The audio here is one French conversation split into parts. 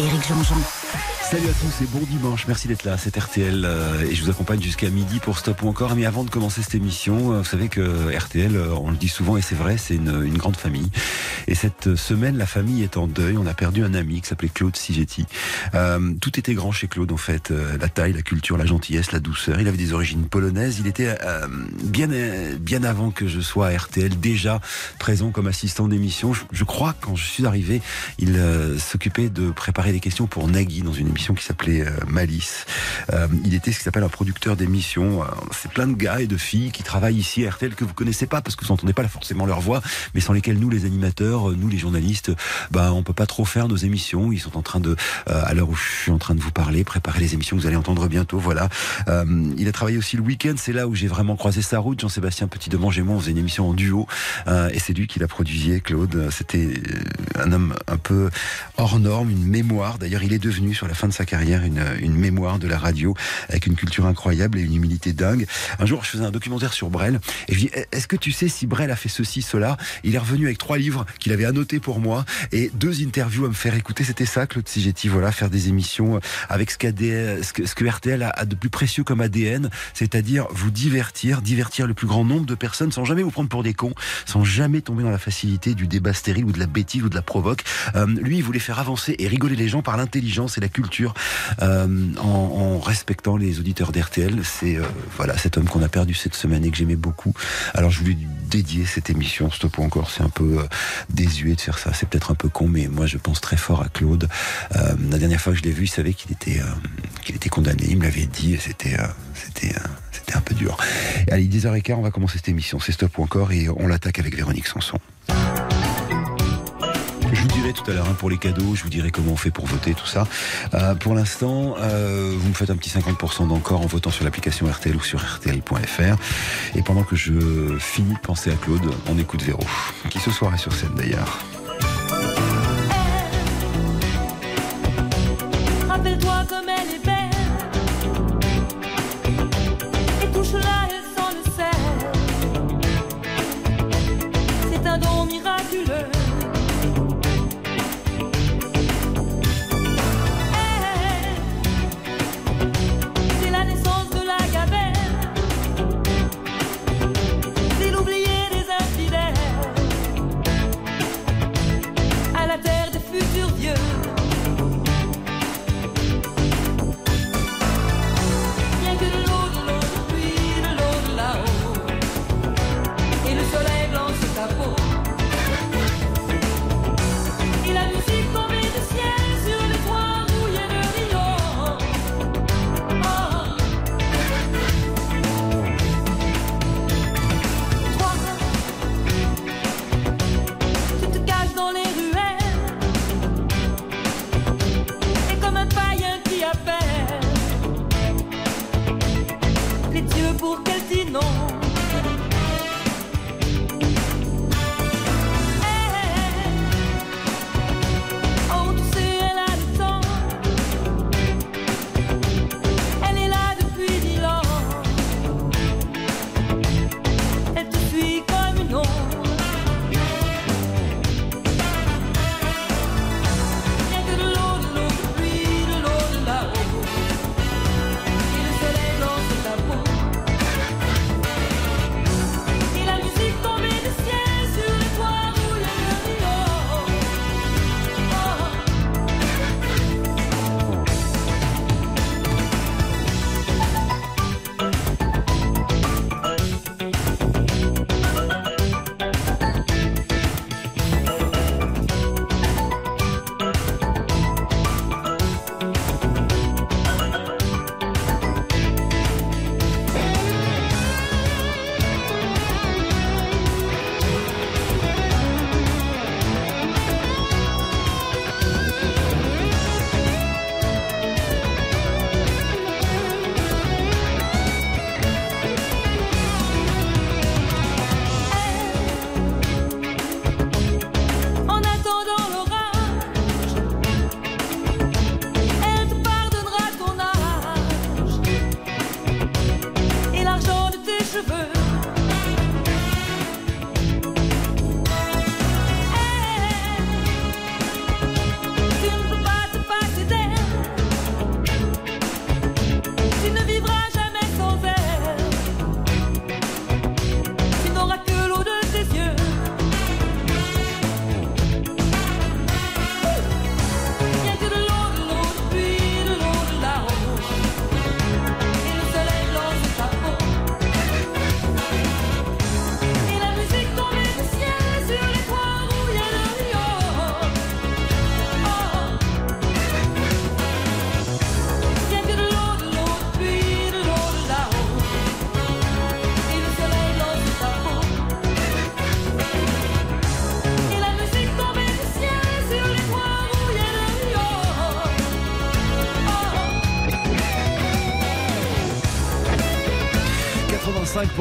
Éric Jean-Jean. Salut à tous et bon dimanche, merci d'être là, c'est RTL euh, et je vous accompagne jusqu'à midi pour Stop ou encore. Mais avant de commencer cette émission, euh, vous savez que RTL, euh, on le dit souvent et c'est vrai, c'est une, grande famille. Et cette semaine, la famille est en deuil, on a perdu un ami qui s'appelait Claude Sigetti. Tout était grand chez Claude en fait, la taille, la culture, la gentillesse, la douceur. Il avait des origines polonaises, il était bien, bien avant que je sois à RTL, déjà présent comme assistant d'émission. Je, crois quand je suis arrivé, il s'occupait de préparer des questions pour Nagui dans une émission qui s'appelait euh, Malice. Euh, il était ce qui s'appelle un producteur d'émissions. Euh, c'est plein de gars et de filles qui travaillent ici à RTL que vous connaissez pas parce que vous n'entendez pas forcément leur voix, mais sans lesquels nous les animateurs, nous les journalistes, ben on peut pas trop faire nos émissions. Ils sont en train de, à l'heure où je suis en train de vous parler, préparer les émissions que vous allez entendre bientôt. Voilà. il a travaillé aussi le week-end. C'est là où j'ai vraiment croisé sa route. Jean-Sébastien Petit de et moi, on faisait une émission en duo, et c'est lui qui l'a produit. Claude, c'était un homme un peu hors norme, une mémoire. D'ailleurs, il est devenu sur la fin de sa carrière une, mémoire de la radio avec une culture incroyable et une humilité dingue. Un jour, je faisais un documentaire sur Brel et je dis est-ce que tu sais si Brel a fait ceci, cela? Il est revenu avec trois livres qu'il avait annotés pour moi et deux interviews à me faire écouter. C'était ça, Claude Sigetti. Voilà, faire des émissions avec ce, ce, que, ce que RTL a, a de plus précieux comme ADN, c'est-à-dire vous divertir, divertir le plus grand nombre de personnes sans jamais vous prendre pour des cons, sans jamais tomber dans la facilité du débat stérile ou de la bêtise ou de la provoque. Euh, lui, il voulait faire avancer et rigoler les gens par l'intelligence et la culture euh, en, respectant les auditeurs d'RTL. C'est euh, voilà cet homme qu'on a perdu cette semaine et que j'aimais beaucoup. Alors je voulais dédier cette émission. Stop ou encore, c'est un peu euh, désuet de faire ça. C'est peut-être un peu con, mais moi je pense très fort à Claude. La dernière fois que je l'ai vu, il savait qu'il était qu'il était condamné. Il me l'avait dit. C'était c'était c'était un peu dur. Allez, 10h15, on va commencer cette émission. C'est Stop ou encore et on l'attaque avec Véronique Sanson. Je vous dirai tout à l'heure hein, pour les cadeaux, je vous dirai comment on fait pour voter, tout ça. Euh, pour l'instant, euh, vous me faites un petit 50% d'encore en votant sur l'application RTL ou sur RTL.fr. Et pendant que je finis de penser à Claude, on écoute Véro, qui ce soir est sur scène d'ailleurs.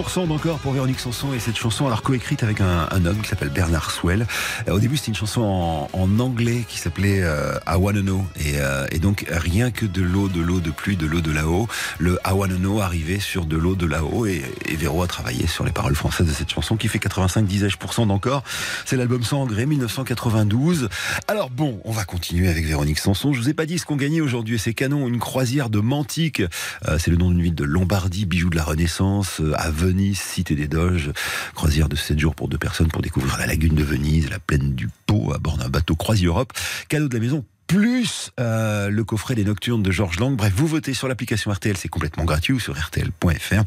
85% d'encore pour Véronique Sanson et cette chanson alors coécrite avec un, homme qui s'appelle Bernard Swell. Euh, au début c'était une chanson en, anglais qui s'appelait euh, et, euh, et, donc rien que de l'eau, de l'eau de pluie, de l'eau de là-haut. Le I arrivait sur de l'eau de là-haut et, et Véro a travaillé sur les paroles françaises de cette chanson qui fait 85 disais-je d'encore. C'est l'album Sans engrais 1992. Alors bon, on va continuer avec Véronique Sanson. Je vous ai pas dit ce qu'on gagnait aujourd'hui. C'est canon, une croisière de Mantique. Euh, c'est le nom d'une ville de Lombardie, bijou de la Renaissance, à Venise, cité des Doges. Croisière de 7 jours pour deux personnes pour découvrir la lagune de Venise, la plaine du Pau, à bord d'un bateau Croisi Europe. Cadeau de la maison plus euh, le coffret des Nocturnes de Georges Lang. Bref, vous votez sur l'application RTL, c'est complètement gratuit ou sur rtl.fr.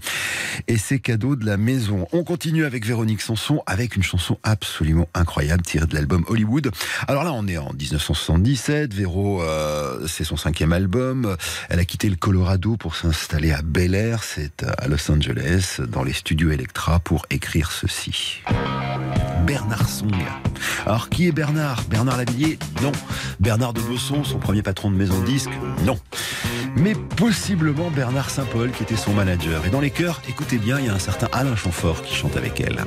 Et c'est cadeau de la maison. On continue avec Véronique Sanson avec une chanson absolument incroyable tirée de l'album Hollywood. Alors là, on est en 1977. Véro, euh, c'est son cinquième album. Elle a quitté le Colorado pour s'installer à Bel Air, c'est à Los Angeles, dans les studios Electra pour écrire ceci. Bernard Song. Alors qui est Bernard? Bernard Lavillier? Non. Bernard de Son premier patron de maison de disque Non. Mais possiblement Bernard Saint-Paul qui était son manager. Et dans les chœurs, écoutez bien, il y a un certain Alain Chamfort qui chante avec elle.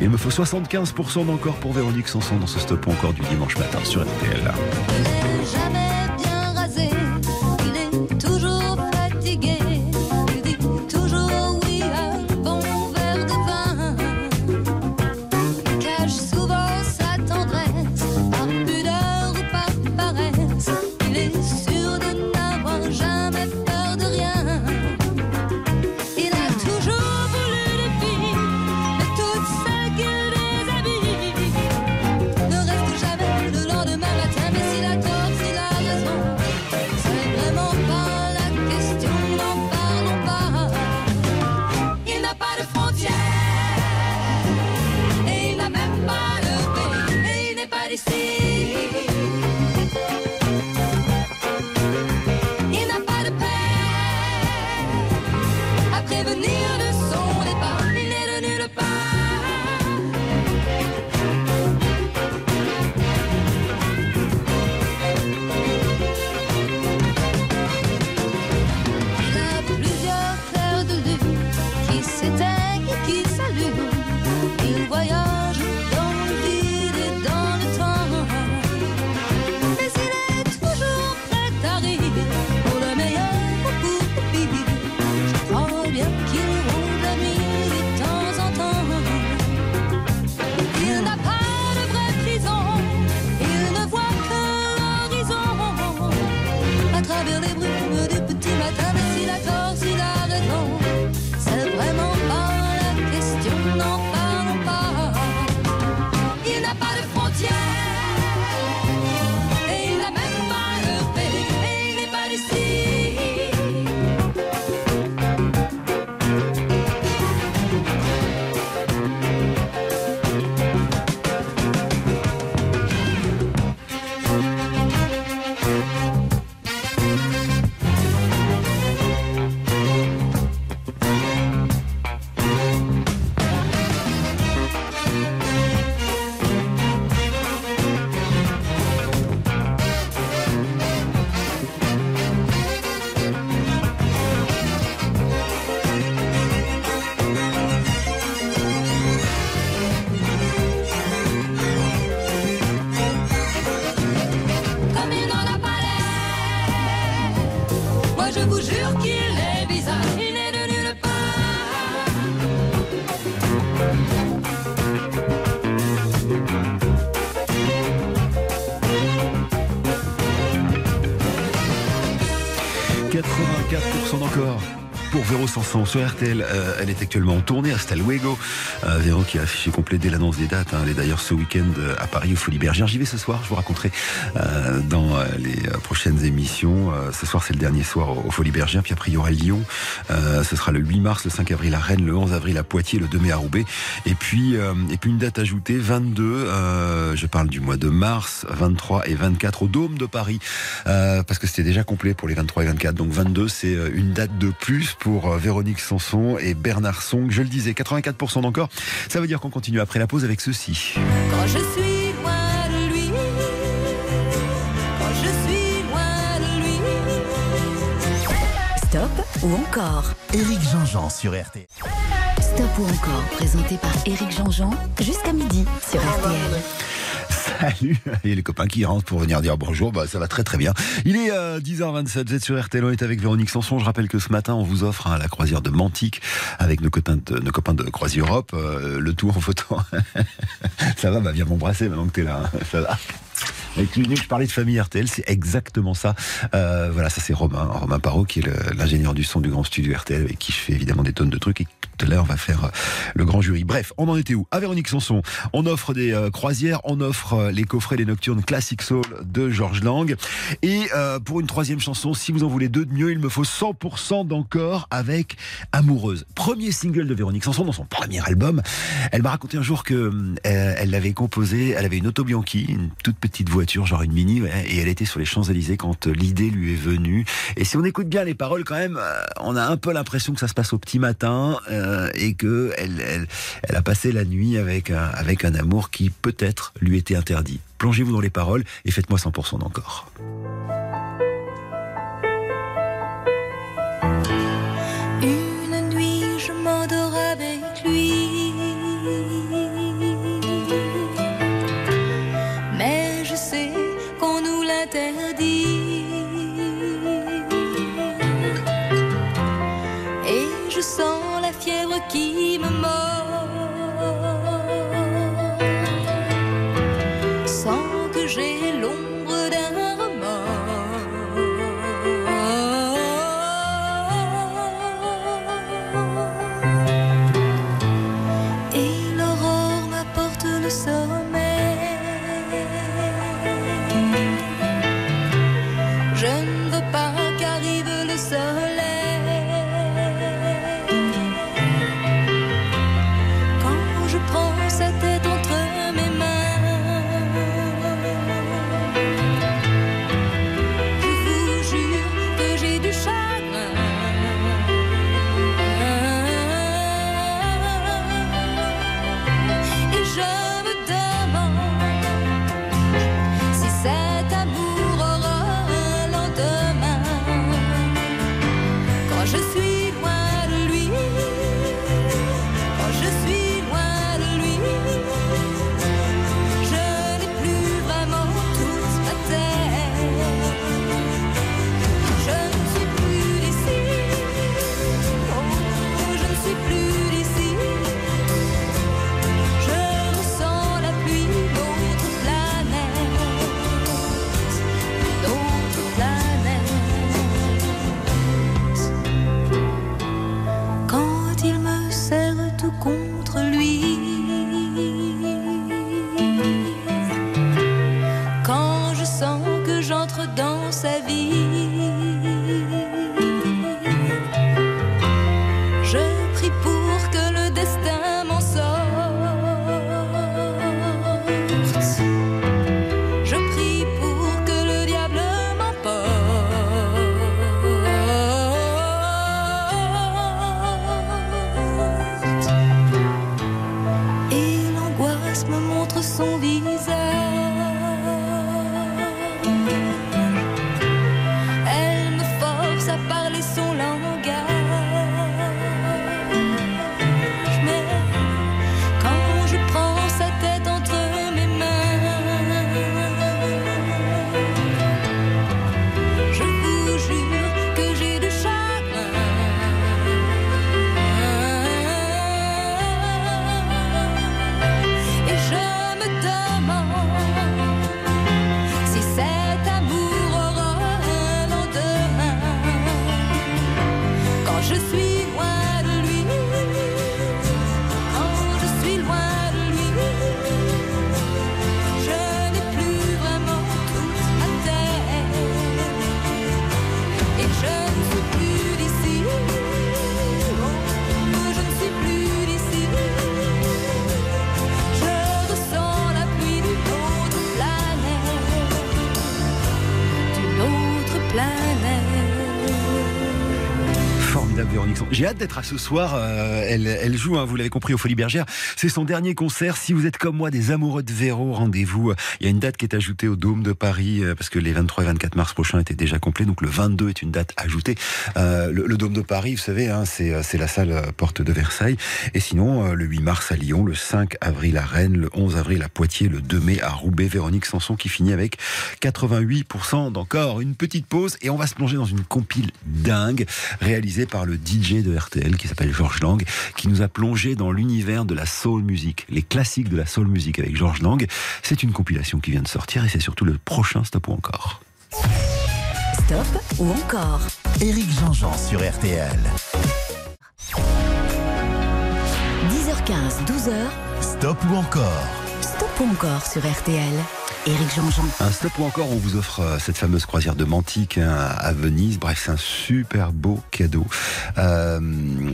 Il me faut 75% d'encore pour Véronique Sanson dans ce stop encore du dimanche matin sur RTL. Jamais 84% d'encore pour Véro Sanson sur RTL. Euh, elle est actuellement en tournée à Stalwego. Euh, Véro qui a affiché complet dès l'annonce des dates. hein. Elle est d'ailleurs ce week-end euh, à Paris au Folies Bergère. J'y vais ce soir. Je vous raconterai euh, dans euh, les euh, prochaines émissions. Ce soir, c'est le dernier soir au, au Folies Bergère. Puis après, il y aura Lyon. Ce sera le 8 mars, le 5 avril à Rennes, le 11 avril à Poitiers, le 2 mai à Roubaix. Et puis, et puis une date ajoutée, 22. euh, je parle du mois de mars, 23 et 24 au Dôme de Paris. Parce que c'était déjà complet pour les 23 et 24. Donc 22, c'est une date de plus pour euh, Véronique Sanson et Bernard Song. Je le disais, 84% d'encore. Ça veut dire qu'on continue après la pause avec ceci. Quand je suis loin de lui, quand je suis loin de lui. Stop ou encore? Éric Jean-Jean sur RTL. Stop ou encore, présenté par Éric Jean-Jean, jusqu'à midi sur RTL. Salut Et les copains qui rentrent pour venir dire bonjour, bah, ça va très très bien. Il est euh, 10h27, vous êtes sur RTL, on est avec Véronique Sanson. Je rappelle que ce matin, on vous offre hein, la croisière de Mantique avec nos copains de, nos Croisière Europe, euh, le tout en photo. ça va, bah, viens m'embrasser maintenant que t'es là. hein. Ça va avec je parlais de famille RTL, c'est exactement ça. Euh, voilà, ça c'est Romain, Romain Parot, qui est l'ingénieur du son du grand studio RTL, avec qui je fais évidemment des tonnes de trucs. Et tout à l'heure, on va faire euh, le grand jury. Bref, on en était où? À Véronique Sanson, on offre des euh, croisières, on offre euh, les coffrets, les nocturnes Classic Soul de Georges Lang. Et pour une troisième chanson, si vous en voulez deux de mieux, il me faut 100% d'encore avec Amoureuse. Premier single de Véronique Sanson dans son premier album. Elle m'a raconté un jour que elle l'avait composé, elle avait une Auto Bianchi, une toute petite genre une mini, et elle était sur les Champs-Élysées quand euh, l'idée lui est venue. Et si on écoute bien les paroles, quand même, euh, on a un peu l'impression que ça se passe au petit matin euh, et que elle, elle, a passé la nuit avec un, avec un amour qui peut-être lui était interdit. Plongez-vous dans les paroles et faites-moi 100% d'encore. J'ai hâte d'être à ce soir. Euh, elle, joue, hein, vous l'avez compris, au Folies Bergères. C'est son dernier concert. Si vous êtes comme moi des amoureux de Véro, rendez-vous. Il y a une date qui est ajoutée au Dôme de Paris euh, parce que les 23 et 24 mars prochains étaient déjà complets. Donc le 22 est une date ajoutée. Euh, le, le Dôme de Paris, vous savez, hein, c'est la salle porte de Versailles. Et sinon, le 8 mars à Lyon, le 5 avril à Rennes, le 11 avril à Poitiers, le 2 mai à Roubaix. Véronique Sanson qui finit avec 88% d'encore. Une petite pause et on va se plonger dans une compile dingue réalisée par le DJ de RTL qui s'appelle Georges Lang, qui nous a plongé dans l'univers de la soul music, les classiques de la soul music avec Georges Lang. C'est une compilation qui vient de sortir et c'est surtout le prochain Stop ou encore. Stop ou encore Éric Jean-Jean sur RTL. 10h15, 12h, Stop ou encore Stop ou encore sur RTL. Un stop ou encore, on vous offre euh, cette fameuse croisière de Mantique hein, à Venise. Bref, c'est un super beau cadeau. Euh,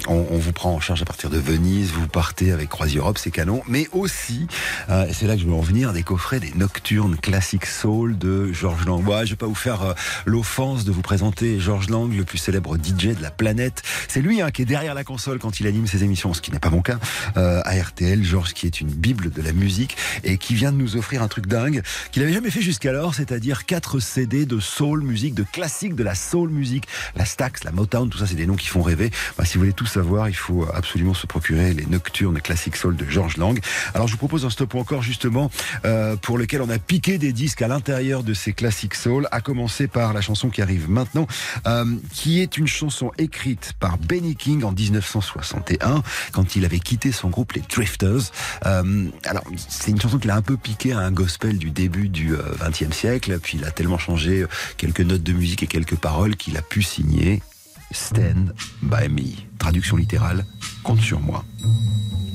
on, on vous prend en charge à partir de Venise. Vous partez avec Croisière Europe, c'est canon. Mais aussi, euh, c'est là que je veux en venir, des coffrets, des nocturnes classiques soul de Georges Lang. Ouais, je vais pas vous faire euh, l'offense de vous présenter Georges Lang, le plus célèbre DJ de la planète. C'est lui hein, qui est derrière la console quand il anime ses émissions, ce qui n'est pas mon cas, euh, à RTL. Georges qui est une bible de la musique et qui vient de nous offrir un truc dingue qu'il avait jamais fait jusqu'alors, c'est-à-dire quatre CD de soul musique, de classiques de la soul musique, la Stax, la Motown, tout ça, c'est des noms qui font rêver. Bah, si vous voulez tout savoir, il faut absolument se procurer les nocturnes classiques soul de Georges Lang. Alors, je vous propose un stop encore justement euh, pour lequel on a piqué des disques à l'intérieur de ces classiques soul, à commencer par la chanson qui arrive maintenant, euh, qui est une chanson écrite par Benny King en 1961, quand il avait quitté son groupe les Drifters. Euh, alors, c'est une chanson qu'il a un peu piqué à un gospel du début du XXe siècle, puis il a tellement changé euh, quelques notes de musique et quelques paroles qu'il a pu signer Stand by Me. Traduction littérale, compte sur moi.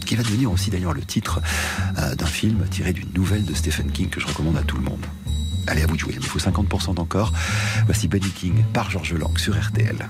Qui va devenir aussi d'ailleurs le titre euh, d'un film tiré d'une nouvelle de Stephen King que je recommande à tout le monde. Allez, à vous de jouer, il me faut 50% d'encore. Voici Benny King par Georges Lang sur RTL.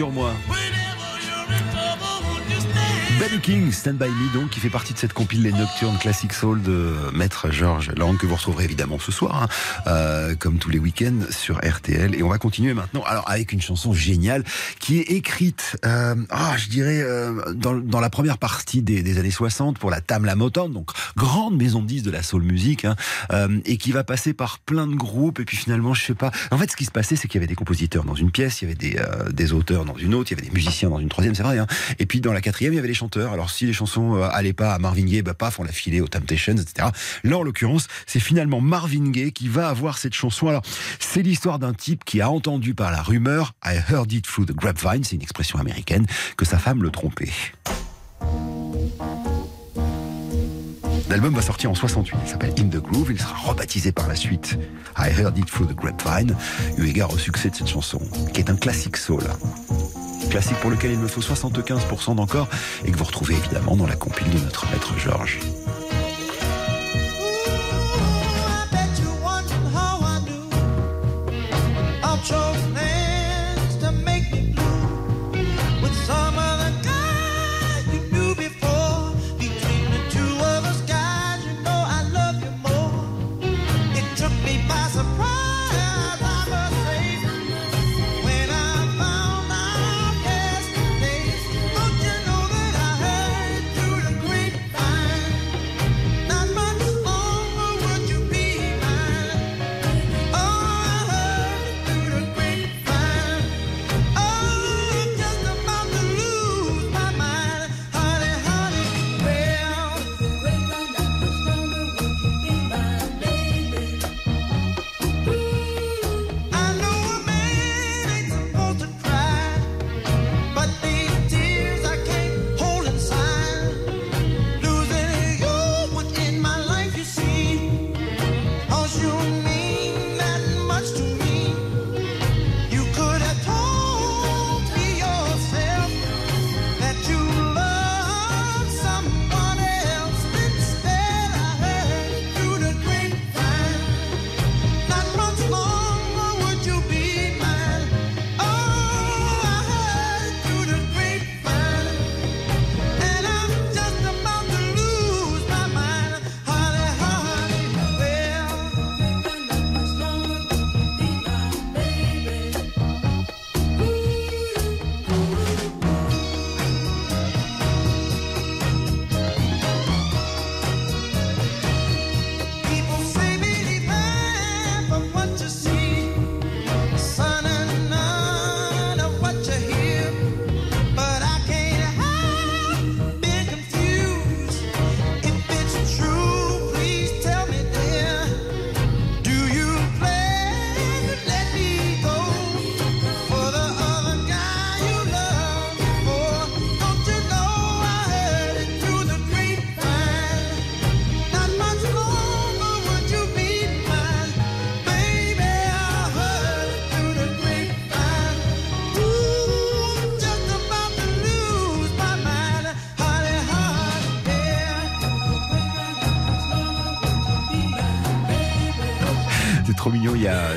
sur moi. Whenever stand Benny King, Stand By Me, donc, qui fait partie de cette compile Les Nocturnes Classic Soul de Maître Georges Lang, que vous retrouverez évidemment ce soir, hein, euh, comme tous les week-ends sur RTL. Et on va continuer maintenant, alors, avec une chanson géniale qui est écrite, euh, ah, je dirais, euh, dans, dans, la première partie des, des, années 60 pour la Tamla Motown, donc grande maison de 10 de la soul music, hein, euh, et qui va passer par plein de groupes. Et puis finalement, je sais pas. En fait, ce qui se passait, c'est qu'il y avait des compositeurs dans une pièce, il y avait des, euh, des auteurs dans une autre, il y avait des musiciens dans une troisième, c'est vrai. Hein, et puis dans la quatrième, il y avait les chanteurs. Alors si les chansons euh, allaient pas à Marvin Gaye, bah paf, on l'a filé aux Temptations, etc. Là, en l'occurrence, c'est finalement Marvin Gaye qui va avoir cette chanson. Alors, c'est l'histoire d'un type qui a entendu par la rumeur, I heard it through the grapevine, c'est une expression américaine, que sa femme le trompait. L'album va sortir en 68, il s'appelle In the Groove, il sera rebaptisé par la suite I Heard It Through the Grapevine, eu égard au succès de cette chanson, qui est un classique soul. Classique pour lequel il me faut 75% d'encore et que vous retrouvez évidemment dans la compile de notre maître Georges.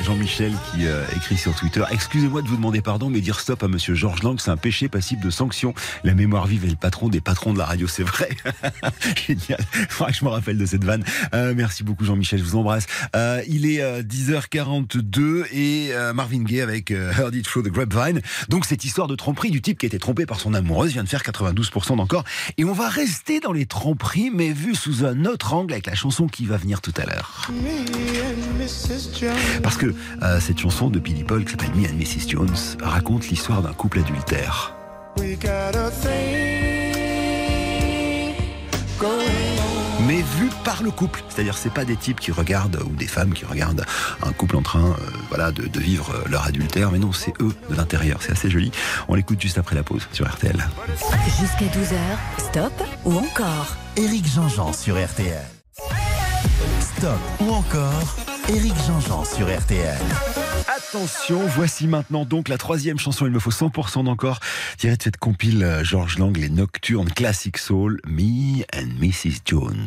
Jean-Michel qui euh, écrit sur Twitter Excusez-moi de vous demander pardon, mais dire stop à monsieur Georges Lang, c'est un péché passible de sanction. La mémoire vive est le patron des patrons de la radio, c'est vrai. Génial. Faudra que je me rappelle de cette vanne. Euh, merci beaucoup Jean-Michel, je vous embrasse. Euh, il est 10h42 et Marvin Gaye avec Heard It Through the Grapevine. Donc cette histoire de tromperie du type qui a été trompé par son amoureuse vient de faire 92% d'encore. Et on va rester dans les tromperies, mais vu sous un autre angle avec la chanson qui va venir tout à l'heure. Parce que euh, cette chanson de Billy Paul qui s'appelle Me and Mrs. Jones raconte l'histoire d'un couple adultère. Mais vu par le couple, c'est-à-dire c'est pas des types qui regardent ou des femmes qui regardent un couple en train, euh, voilà, de, de, vivre leur adultère, mais non, c'est eux de l'intérieur. C'est assez joli. On l'écoute juste après la pause sur RTL. Jusqu'à 12h, stop ou encore. Éric Jean-Jean sur RTL. Stop ou encore Éric Jean-Jean sur RTL. Attention, voici maintenant donc la troisième chanson, il me faut 100% d'encore, tirée de cette compile euh, George Lang, les Nocturnes Classic Soul, Me and Mrs. Jones.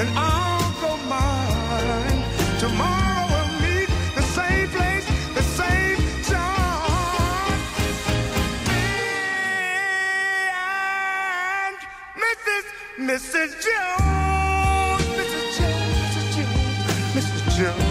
and I'll go mine. Tomorrow we'll meet the same place, the same time. Me and Mrs. Mrs. Jones, Mrs. Jones, Mrs. Jones, Mrs. Jones.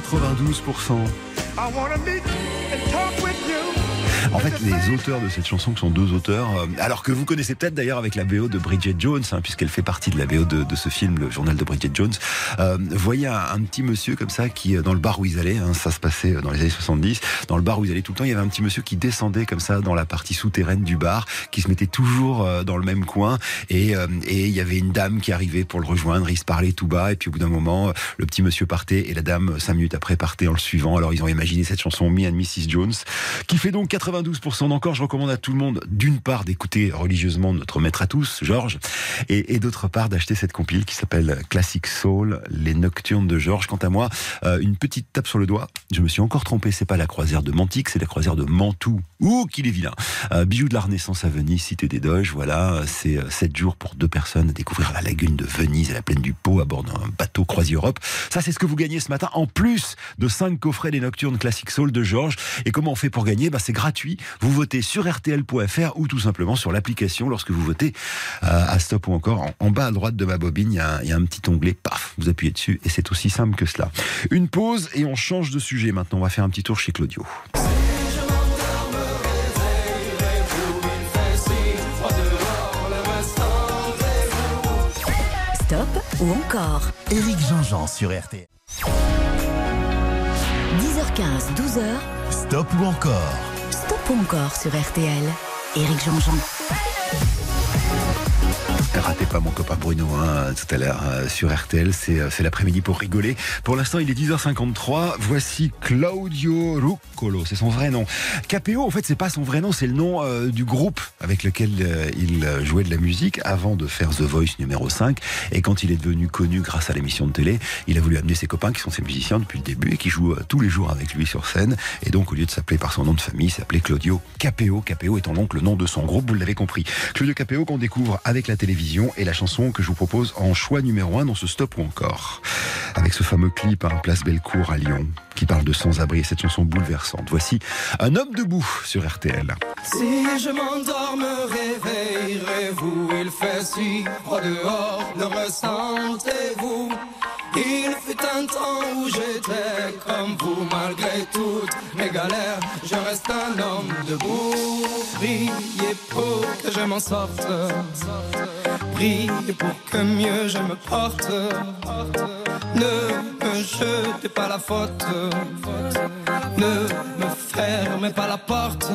92%. I wanna meet and talk with you. En fait, les auteurs de cette chanson qui sont deux auteurs, euh, alors que vous connaissez peut-être d'ailleurs avec la BO de Bridget Jones, hein, puisqu'elle fait partie de la BO de, de, ce film, le journal de Bridget Jones. Euh, voyez un, un, petit monsieur comme ça qui, euh, dans le bar où ils allaient, hein, ça se passait dans les années 70, dans le bar où ils allaient tout le temps, il y avait un petit monsieur qui descendait comme ça dans la partie souterraine du bar, qui se mettait toujours euh, dans le même coin, et, euh, et il y avait une dame qui arrivait pour le rejoindre, ils se parlaient tout bas, et puis au bout d'un moment, le petit monsieur partait, et la dame, cinq minutes après, partait en le suivant. Alors ils ont imaginé cette chanson Me and Mrs. Jones, qui fait donc 92% d'encore. Je recommande à tout le monde, d'une part, d'écouter religieusement notre maître à tous, Georges, et, d'autre part, d'acheter cette compile qui s'appelle Classic Soul, les Nocturnes de Georges. Quant à moi, euh, une petite tape sur le doigt. Je me suis encore trompé. C'est pas la croisière de Mantique, c'est la croisière de Mantoue. Ouh, qu'il est vilain. Euh, bijou de la Renaissance à Venise, cité des Doges. Voilà, c'est 7 jours pour deux personnes à découvrir la lagune de Venise et la plaine du Pau à bord d'un bateau croisière Europe. Ça, c'est ce que vous gagnez ce matin, en plus de 5 coffrets des Nocturnes Classic Soul de Georges. Et comment on fait pour gagner? Bah, C'est gratuit. Vous votez sur RTL.fr ou tout simplement sur l'application lorsque vous votez euh, à stop ou encore en, en, bas à droite de ma bobine, il y, a, il y, a un petit onglet, paf, vous appuyez dessus et c'est aussi simple que cela. Une pause et on change de sujet maintenant. On va faire un petit tour chez Claudio. Stop ou encore Éric Jean-Jean sur RTL. 10h15, 12h. Stop ou encore Encore sur RTL. Éric Jean-Jean. Pas mon copain Bruno hein, tout à l'heure euh, sur RTL. C'est euh, c'est l'après-midi pour rigoler. Pour l'instant, il est 10h53. Voici Claudio Ruccolo. C'est son vrai nom. KPO, en fait, c'est pas son vrai nom. C'est le nom euh, du groupe avec lequel il jouait de la musique avant de faire The Voice numéro 5. Et quand il est devenu connu grâce à l'émission de télé, il a voulu amener ses copains qui sont ses musiciens depuis le début et qui jouent tous les jours avec lui sur scène. Et donc, au lieu de s'appeler par son nom de famille, il s'appelait Claudio Capéo. Capéo étant donc le nom de son groupe, vous l'avez compris. Claudio Capéo qu'on découvre avec la télévision et la chanson que je vous propose en choix numéro 1 dans ce stop ou encore. Avec ce fameux clip à Place Bellecour à Lyon qui parle de sans-abri et cette chanson bouleversante. Voici Un homme debout sur RTL. Si je m'endors, me réveillerez-vous? Il fait si froid dehors, le ressentez-vous Il fut un temps où j'étais comme vous Malgré toutes mes galères, je reste un homme debout. Priez pour que je m'en sorte. Priez pour que mieux je me porte. Ne me jetez pas la faute. Ne me fermez pas la porte.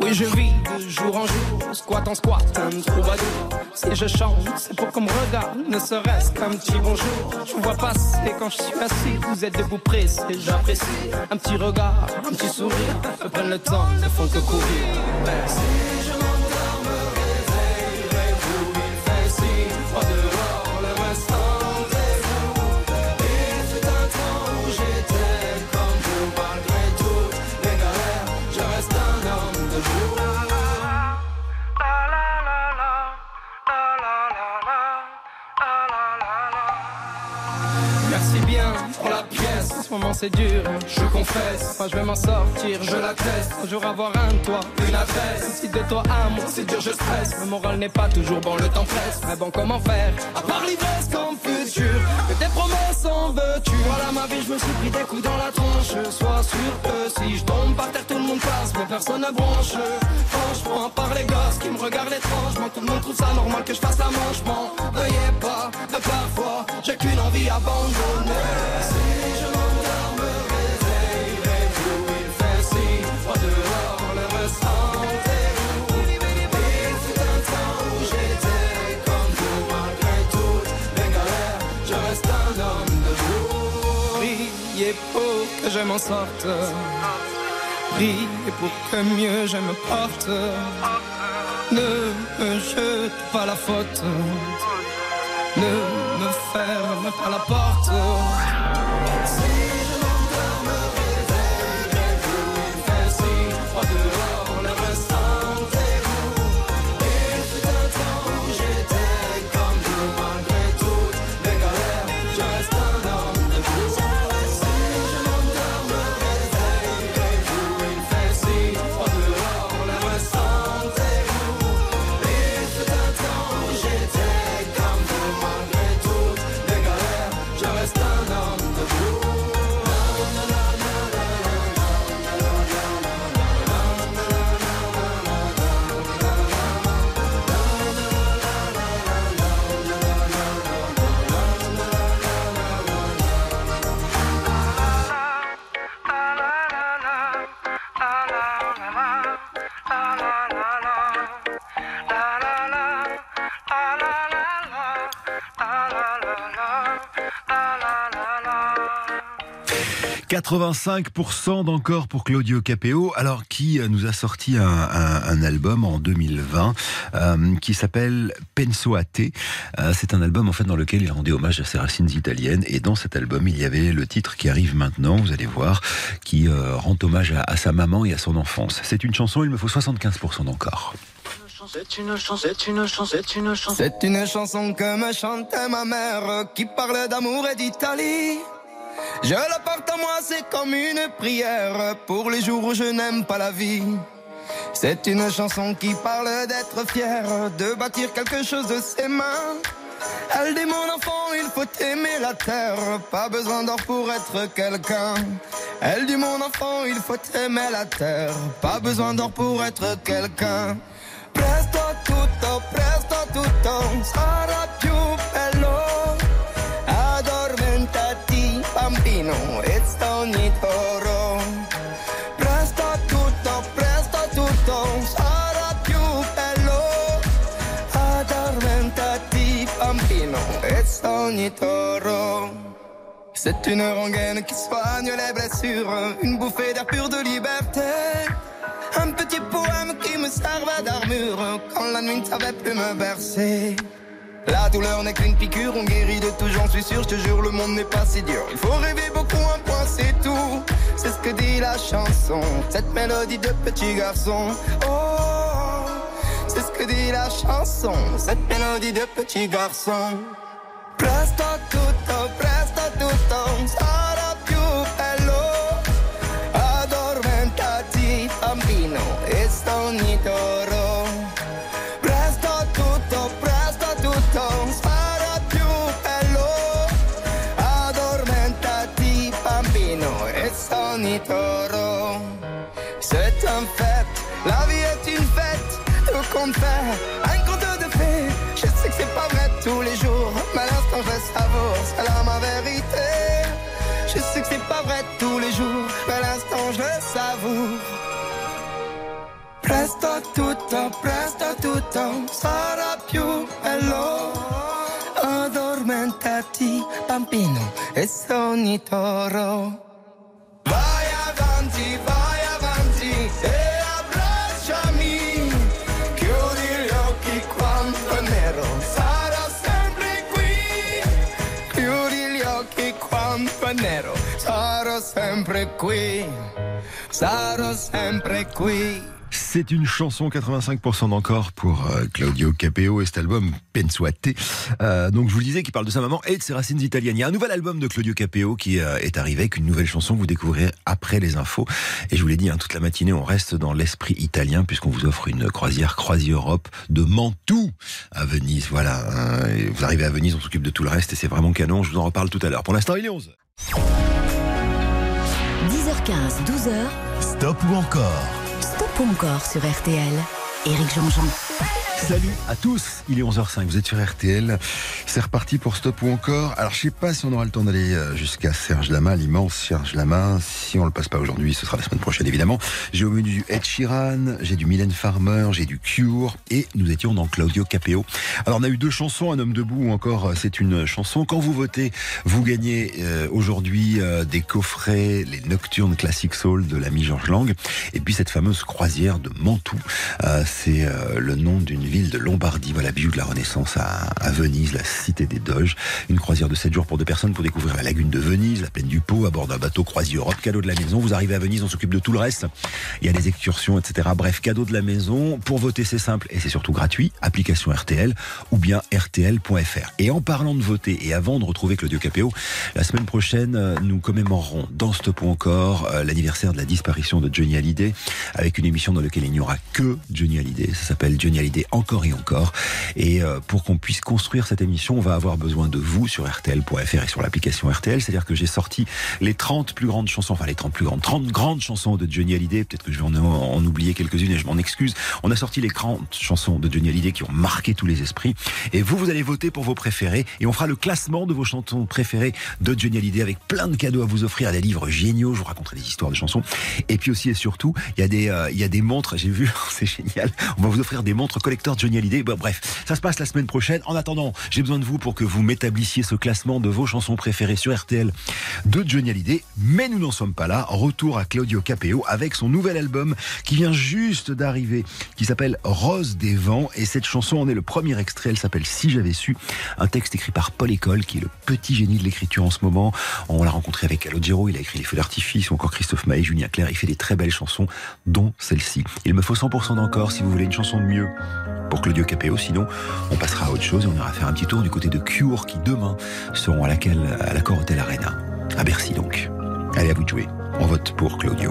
Oui, je vis de jour en jour, squat en squat, un troubadour. Si je chante, c'est pour qu'on me regarde, ne serait-ce qu'un petit bonjour. Je vous vois passer quand je suis assis, vous êtes debout pressé, j'apprécie. Un petit regard, un petit sourire, me prennent le temps, ne font que courir. Moment c'est dur, je confesse. Moi je vais m'en sortir, je l'atteste. Un jour avoir un toit, une adresse. Si de toi à moi c'est dur, je stresse. Le moral n'est pas toujours bon, le temps presse. Mais bon, comment faire? À part l'ivresse comme futur, que tes promesses en veux-tu? Voilà ma vie, je me suis pris des coups dans la tronche. Sois sûr que si je tombe par terre, tout le monde passe, mais personne ne bronche. Franchement, à part les gosses qui me regardent étrangement, tout le monde trouve ça normal que je fasse la manche. M'en veuillez pas de parfois, j'ai qu'une envie abandonnée. M'en sorte. Priez pour que mieux je me porte. Ne me jete pas la faute. Ne me ferme pas la porte. 85% d'encore pour Claudio Capéo, alors qui euh, nous a sorti un, un- un album en 2020 euh, qui s'appelle Penso a te. Euh, C'est un album en fait dans lequel il rendait hommage à ses racines italiennes et dans cet album il y avait le titre qui arrive maintenant, vous allez voir, qui euh, rend hommage à, à sa maman et à son enfance. C'est une chanson, il me faut 75% d'encore. C'est une chanson, c'est une chanson, c'est une chanson. C'est une chanson que me chantait ma mère qui parlait d'amour et d'Italie. Je la porte à moi, c'est comme une prière pour les jours où je n'aime pas la vie. C'est une chanson qui parle d'être fier, de bâtir quelque chose de ses mains. Elle dit mon enfant, il faut aimer la terre, pas besoin d'or pour être quelqu'un. Elle dit mon enfant, il faut aimer la terre, pas besoin d'or pour être quelqu'un. Presto tutto, presto tutto sarà C'est une rengaine qui soigne les blessures, une bouffée d'air pur de liberté. Un petit poème qui me servait d'armure quand la nuit ne savait plus me bercer. La douleur n'est qu'une piqûre, on guérit de tout, j'en suis sûr, je te jure, le monde n'est pas si dur. Il faut rêver beaucoup, un point, c'est tout. C'est ce que dit la chanson, cette mélodie de petit garçon. Oh, c'est ce que dit la chanson, cette mélodie de petit garçon. Presto tutto, presto tutto, presto tutto sarà più bello. Addormentati, bambino, e sogni toro. Vai avanti, vai avanti e abbracciami. Chiudi gli occhi quando è nero, sarò sempre qui. Chiudi gli occhi quando è nero, sarò sempre qui. Sarò sempre qui. C'est une chanson 85% d'encore pour euh, Claudio Capeo et cet album Pensuate. Euh, donc je vous le disais, qui parle de sa maman et de ses racines italiennes. Il y a un nouvel album de Claudio Capeo qui euh, est arrivé avec une nouvelle chanson que vous découvrirez après les infos. Et je vous l'ai dit, hein, toute la matinée, on reste dans l'esprit italien puisqu'on vous offre une croisière Croisi Europe de Mantoue à Venise. Voilà, hein. Vous arrivez à Venise, on s'occupe de tout le reste et c'est vraiment canon. Je vous en reparle tout à l'heure. Pour l'instant, il est 11. 10h15, 12h, Stop ou encore encore sur RTL. Salut à tous, il est 11h05, vous êtes sur RTL, c'est reparti pour Stop ou encore. Alors je sais pas si on aura le temps d'aller euh, jusqu'à Serge Lama, l'immense Serge Lama, si on le passe pas aujourd'hui, ce sera la semaine prochaine évidemment. J'ai au menu du Ed Sheeran, j'ai du Mylène Farmer, j'ai du Cure et nous étions dans Claudio Capeo. Alors on a eu deux chansons, Un homme debout ou encore euh, c'est une chanson. Quand vous votez, vous gagnez euh, aujourd'hui des coffrets, les Nocturnes Classic Soul de l'ami Georges Lang et puis cette fameuse croisière de Mantoue. C'est euh, le nom d'une ville de Lombardie, voilà, bijou de la Renaissance à, Venise, la cité des Doges. Une croisière de 7 jours pour deux personnes pour découvrir la lagune de Venise, la plaine du Pau, à bord d'un bateau Croisi Europe, cadeau de la maison. Vous arrivez à Venise, on s'occupe de tout le reste. Il y a des excursions, etc. Bref, cadeau de la maison. Pour voter, c'est simple et c'est surtout gratuit. Application RTL ou bien RTL.fr. Et en parlant de voter et avant de retrouver Claudio Capéo, la semaine prochaine, euh, nous commémorerons dans Stop ou encore euh, l'anniversaire de la disparition de Johnny Hallyday avec une émission dans laquelle il n'y aura que Johnny Hallyday. Ça s'appelle Johnny Hallyday encore et encore. Et euh, pour qu'on puisse construire cette émission, on va avoir besoin de vous sur RTL.fr et sur l'application RTL. C'est-à-dire que j'ai sorti les 30 plus grandes chansons, enfin les 30 plus grandes, 30 grandes chansons de Johnny Hallyday. Peut-être que je vais en, en oublier quelques-unes et je m'en excuse. On a sorti les 30 chansons de Johnny Hallyday qui ont marqué tous les esprits. Et vous, vous allez voter pour vos préférés et on fera le classement de vos chansons préférées de Johnny Hallyday avec plein de cadeaux à vous offrir, des livres géniaux. Je vous raconterai des histoires de chansons. Et puis aussi et surtout, il y a des, euh, il y a des montres. J'ai vu, c'est génial. On va vous offrir des montres collector Johnny Hallyday. Bref, ça se passe la semaine prochaine. En attendant, j'ai besoin de vous pour que vous m'établissiez ce classement de vos chansons préférées sur RTL de Johnny Hallyday. Mais nous n'en sommes pas là. Retour à Claudio Capeo avec son nouvel album qui vient juste d'arriver, qui s'appelle Rose des vents. Et cette chanson en est le premier extrait. Elle s'appelle Si j'avais su. Un texte écrit par Paul École, qui est le petit génie de l'écriture en ce moment. On l'a rencontré avec Calogero. Il a écrit Les Feux d'artifice ou encore Christophe Maé, Julien Clerc. Il fait des très belles chansons, dont celle-ci. Il me faut 100% d'encore si vous voulez une chanson de mieux pour Claudio Capéo. Sinon, on passera à autre chose et on ira faire un petit tour du côté de Cure qui demain seront à laquelle à l'accord Arena. À Bercy donc. Allez, à vous de jouer. On vote pour Claudio.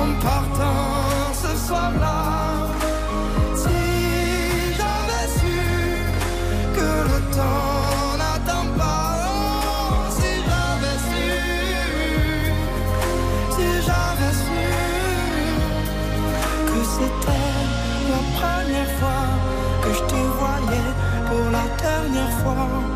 en partant ce soir-là. Si j'avais su que le temps. n'attend pas, oh, si j'avais su, si j'avais su que c'était la première fois que je te voyais pour la dernière fois.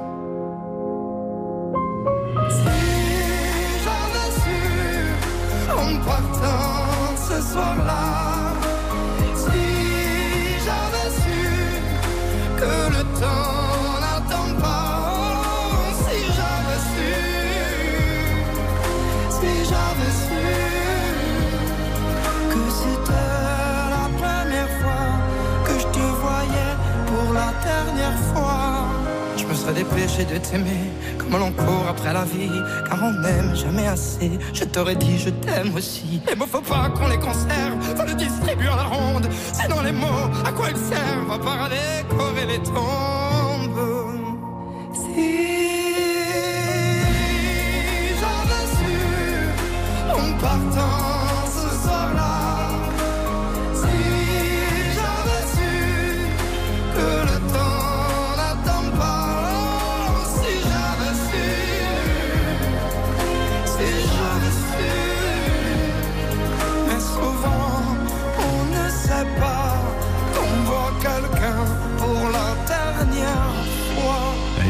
Soir-là, Serais dépêché de t'aimer comme l'on court après la vie, car on n'aime jamais assez. Je t'aurais dit je t'aime aussi. Les mots faut pas qu'on les conserve, faut les distribuer à la ronde. Sinon les mots, à quoi ils servent À part à décorer les tombes.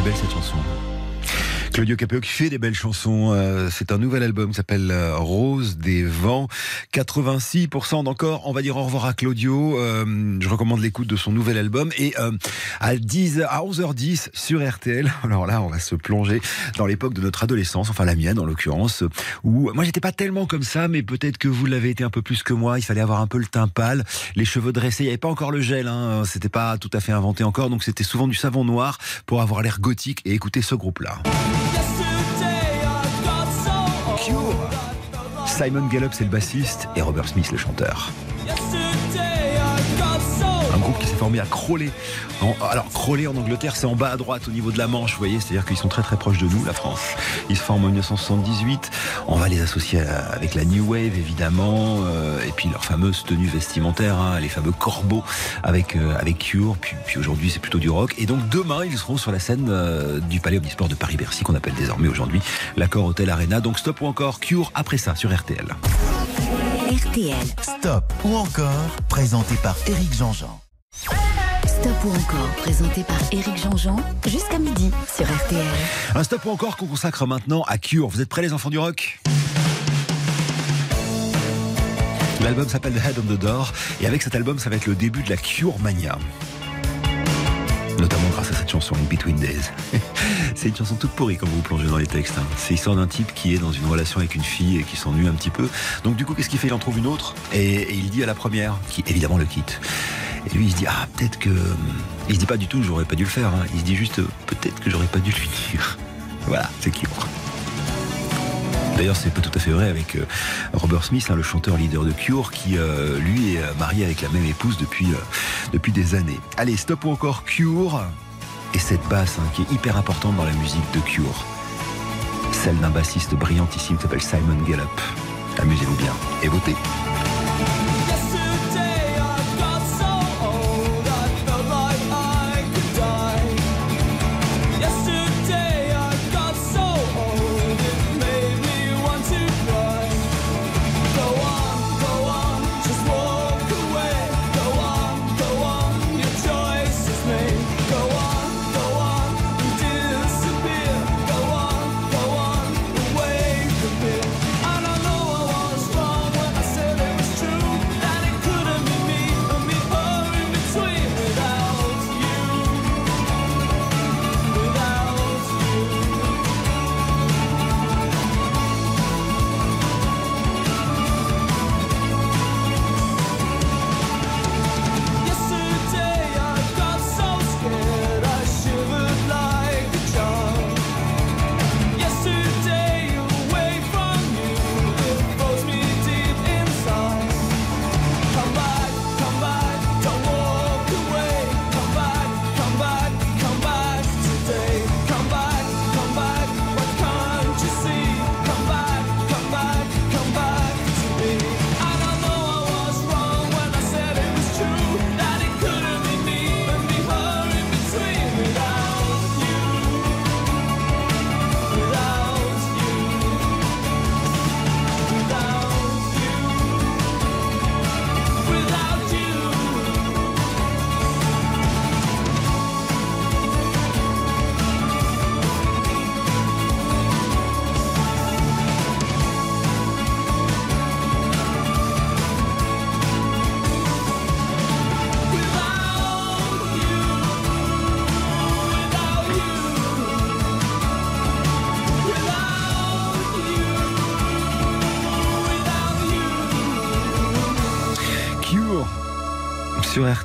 Belle cette chanson. Claudio Capéo qui fait des belles chansons. Euh, c'est un nouvel album qui s'appelle euh, Rose des vents. 86% d'encore. On va dire au revoir à Claudio. Euh, je recommande l'écoute de son nouvel album. Et euh, à 10, à 11h10 sur RTL. Alors là, on va se plonger dans l'époque de notre adolescence, enfin la mienne en l'occurrence, où moi j'étais pas tellement comme ça, mais peut-être que vous l'avez été un peu plus que moi. Il fallait avoir un peu le teint pâle, les cheveux dressés. Il n'y avait pas encore le gel. Hein. C'était pas tout à fait inventé encore, donc c'était souvent du savon noir pour avoir l'air gothique et écouter ce groupe-là. Simon Gallup, c'est le bassiste, et Robert Smith, le chanteur. Un groupe qui s'est formé à Crawley. En- alors, Crawley en Angleterre, c'est en bas à droite au niveau de la Manche, vous voyez, c'est-à-dire qu'ils sont très très proches de nous, la France. Ils se forment en 1978. On va les associer à- avec la New Wave, évidemment, euh, et puis leur fameuse tenue vestimentaire, hein, les fameux corbeaux avec, euh, avec Cure. Puis, puis aujourd'hui, c'est plutôt du rock. Et donc, demain, ils seront sur la scène euh, du Palais Omnisport de Paris-Bercy, qu'on appelle désormais aujourd'hui l'accord Hotel Arena. Donc, stop ou encore Cure après ça sur RTL. RTL. Stop ou encore, présenté par Éric Jean-Jean. Stop ou encore, présenté par Éric Jean-Jean, jusqu'à midi sur RTL. Un stop ou encore qu'on consacre maintenant à Cure. Vous êtes prêts les enfants du rock? L'album s'appelle The Head on the Door et avec cet album ça va être le début de la Cure Mania. Notamment grâce à cette chanson In Between Days. C'est une chanson toute pourrie quand vous plongez dans les textes. hein. C'est l'histoire d'un type qui est dans une relation avec une fille et qui s'ennuie un petit peu. Donc du coup qu'est-ce qu'il fait? Il en trouve une autre et, il dit à la première, qui évidemment le quitte. Et lui il se dit ah peut-être que... Il se dit pas du tout j'aurais pas dû le faire. hein. Il se dit juste peut-être que j'aurais pas dû lui dire. Voilà, c'est Cure. D'ailleurs, c'est pas tout à fait vrai avec euh, Robert Smith, hein, le chanteur leader de Cure, qui euh, lui est euh, marié avec la même épouse depuis, des années. Allez, stop encore Cure et cette basse hein, qui est hyper importante dans la musique de Cure. Celle d'un bassiste brillantissime qui s'appelle Simon Gallup. Amusez-vous bien et votez.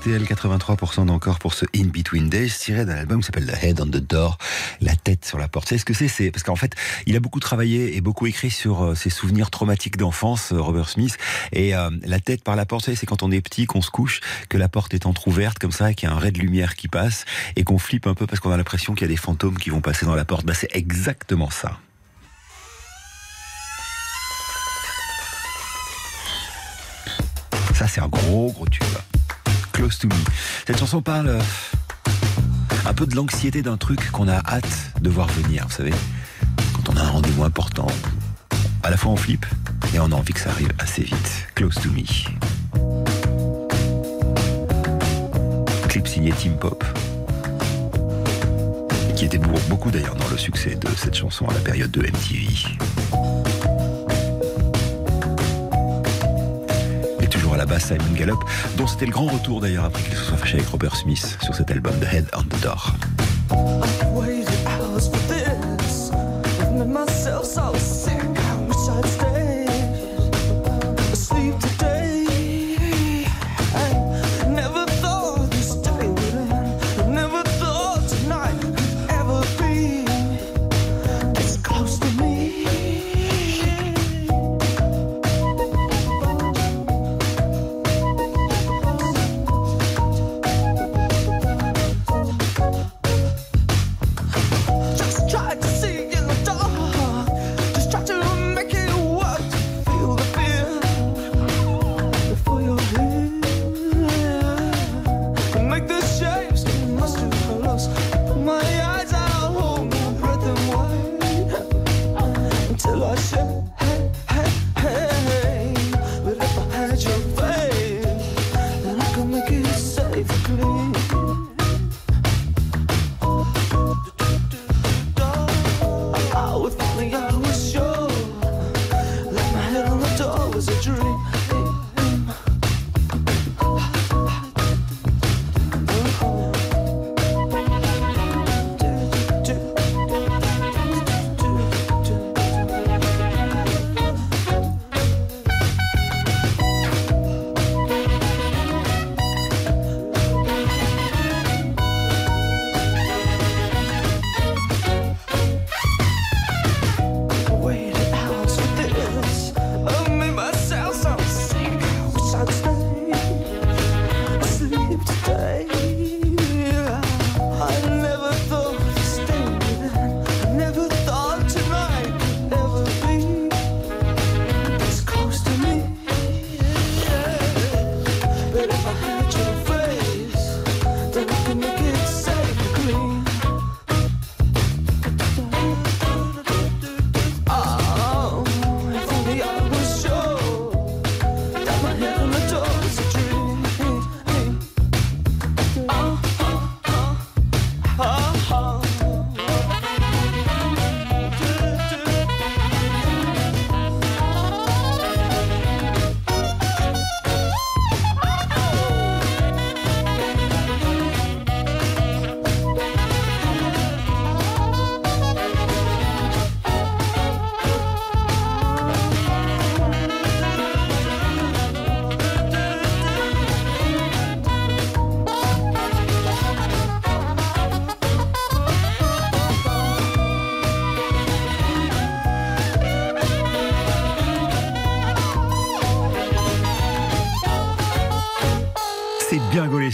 RTL, 83% d'encore pour ce In Between Days, tiré d'un album qui s'appelle The Head on the Door, la tête sur la porte. C'est ce que c'est? C'est parce qu'en fait, il a beaucoup travaillé et beaucoup écrit sur euh, ses souvenirs traumatiques d'enfance, euh, Robert Smith. Et euh, la tête par la porte, c'est quand on est petit, qu'on se couche, que la porte est entrouverte comme ça, qu'il y a un ray de lumière qui passe, et qu'on flippe un peu parce qu'on a l'impression qu'il y a des fantômes qui vont passer dans la porte. Bah, c'est exactement ça. Ça, c'est un gros, gros tube. Close to me. Cette chanson parle euh, un peu de l'anxiété d'un truc qu'on a hâte de voir venir, vous savez. Quand on a un rendez-vous important, à la fois on flippe et on a envie que ça arrive assez vite. Close to me. Clip signé Tim Pop. Qui était beaucoup d'ailleurs dans le succès de cette chanson à la période de MTV. À la basse Simon Gallup, dont c'était le grand retour d'ailleurs après qu'il se soit fâché avec Robert Smith sur cet album The Head on the Door.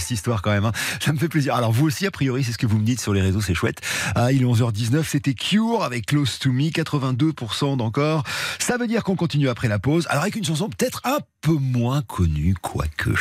Cette histoire quand même. hein. Ça me fait plaisir. Alors vous aussi, a priori, c'est ce que vous me dites sur les réseaux, c'est chouette. Ah, il est 11h19, c'était Cure avec Close to Me, 82% d'encore. Ça veut dire qu'on continue après la pause. Alors avec une chanson peut-être un peu moins connue, quoique.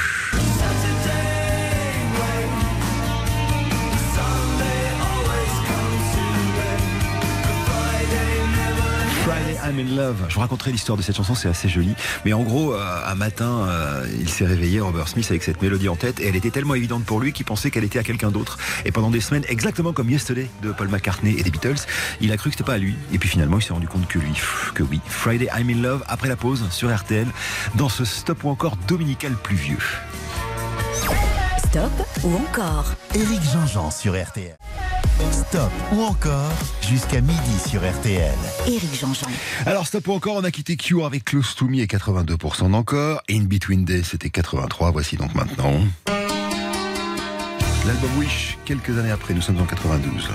I'm in Love. Je vous raconterai l'histoire de cette chanson, c'est assez joli. Mais en gros, euh, un matin, euh, il s'est réveillé, Robert Smith, avec cette mélodie en tête, et elle était tellement évidente pour lui qu'il pensait qu'elle était à quelqu'un d'autre. Et pendant des semaines, exactement comme Yesterday de Paul McCartney et des Beatles, il a cru que c'était pas à lui. Et puis finalement, il s'est rendu compte que lui, que oui. Friday I'm in Love, après la pause, sur RTL, dans ce stop ou encore dominical pluvieux. Stop ou encore Éric Jean-Jean sur RTL. Stop ou encore jusqu'à midi sur RTL. Éric Jean-Jean. Alors stop ou encore, on a quitté Cure avec Close to Me et 82% d'encore. In Between Days, c'était 83. Voici donc maintenant. L'album Wish, quelques années après, nous sommes en 92.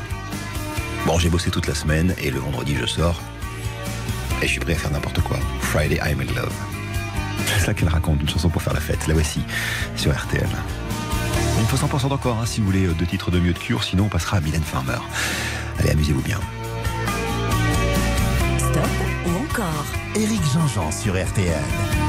Bon, j'ai bossé toute la semaine et le vendredi je sors. Et je suis prêt à faire n'importe quoi. Friday I'm in love. C'est ça qu'elle raconte, une chanson pour faire la fête. La voici sur RTL. Il faut 100% encore hein, si vous voulez euh, deux titres de mieux de cure, sinon on passera à Mylène Farmer. Allez, amusez-vous bien. Stop ou encore? Éric Jean-Jean sur RTL.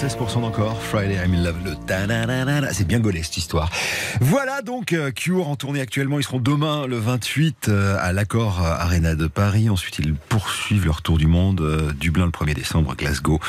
76% d'encore, Friday I'm in love, c'est bien gaulé cette histoire. Voilà donc euh, Cure en tournée actuellement, ils seront demain le 28 euh, à l'Accord Arena de Paris, ensuite ils poursuivent leur tour du monde, euh, Dublin le 1er décembre, Glasgow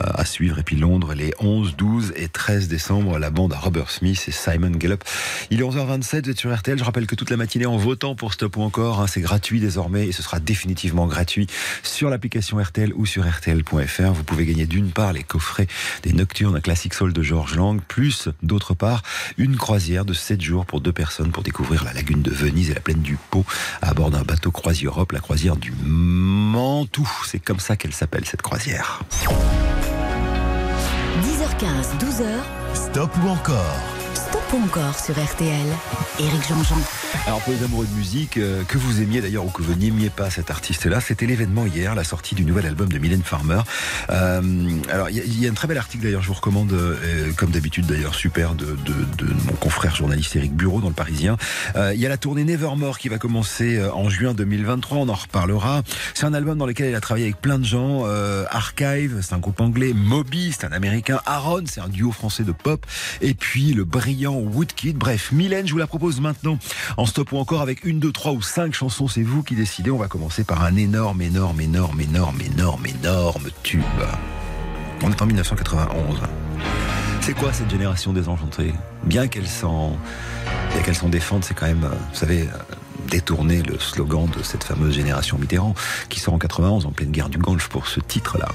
euh, à suivre, et puis Londres les 11, 12 et 13 décembre, la bande à Robert Smith et Simon Gallup. Il est 11h27, vous êtes sur RTL, je rappelle que toute la matinée en votant pour Stop ou encore, hein, c'est gratuit désormais et ce sera définitivement gratuit sur l'application RTL ou sur RTL.fr. Vous pouvez gagner d'une part les coffrets des Nocturnes, un classique soul de Georges Lang, plus d'autre part une croisière de 7 jours pour deux personnes pour découvrir la lagune de Venise et la plaine du Pô à bord d'un bateau Croisière Europe, la croisière du Mantoue. C'est comme ça qu'elle s'appelle cette croisière. 10h15, 12h. Stop ou encore? Sur RTL. Éric Jean-Jean. Alors pour les amoureux de musique, euh, que vous aimiez d'ailleurs ou que vous n'aimiez pas cet artiste-là, c'était l'événement hier, la sortie du nouvel album de Mylène Farmer. Euh, alors il y, y a un très bel article d'ailleurs, je vous recommande, euh, comme d'habitude d'ailleurs, super, de, de- de mon confrère journaliste Eric Bureau dans le Parisien. Euh, il y a la tournée Nevermore qui va commencer euh, en juin 2023, on en reparlera. C'est un album dans lequel elle a travaillé avec plein de gens. Archive, c'est un groupe anglais. Moby, c'est un américain. Aaron, c'est un duo français de pop. Et puis le brillant Woodkid. Bref, Mylène, je vous la propose maintenant en stop ou encore avec une, deux, trois ou cinq chansons. C'est vous qui décidez. On va commencer par un énorme, énorme, énorme, énorme, énorme, énorme tube. On est en 1991. C'est quoi cette génération désenchantée Bien qu'elle s'en Et qu'elles s'en défendent, c'est quand même, euh, vous savez, euh, détourner le slogan de cette fameuse génération Mitterrand qui sort en 91 en pleine guerre du Golfe pour ce titre-là.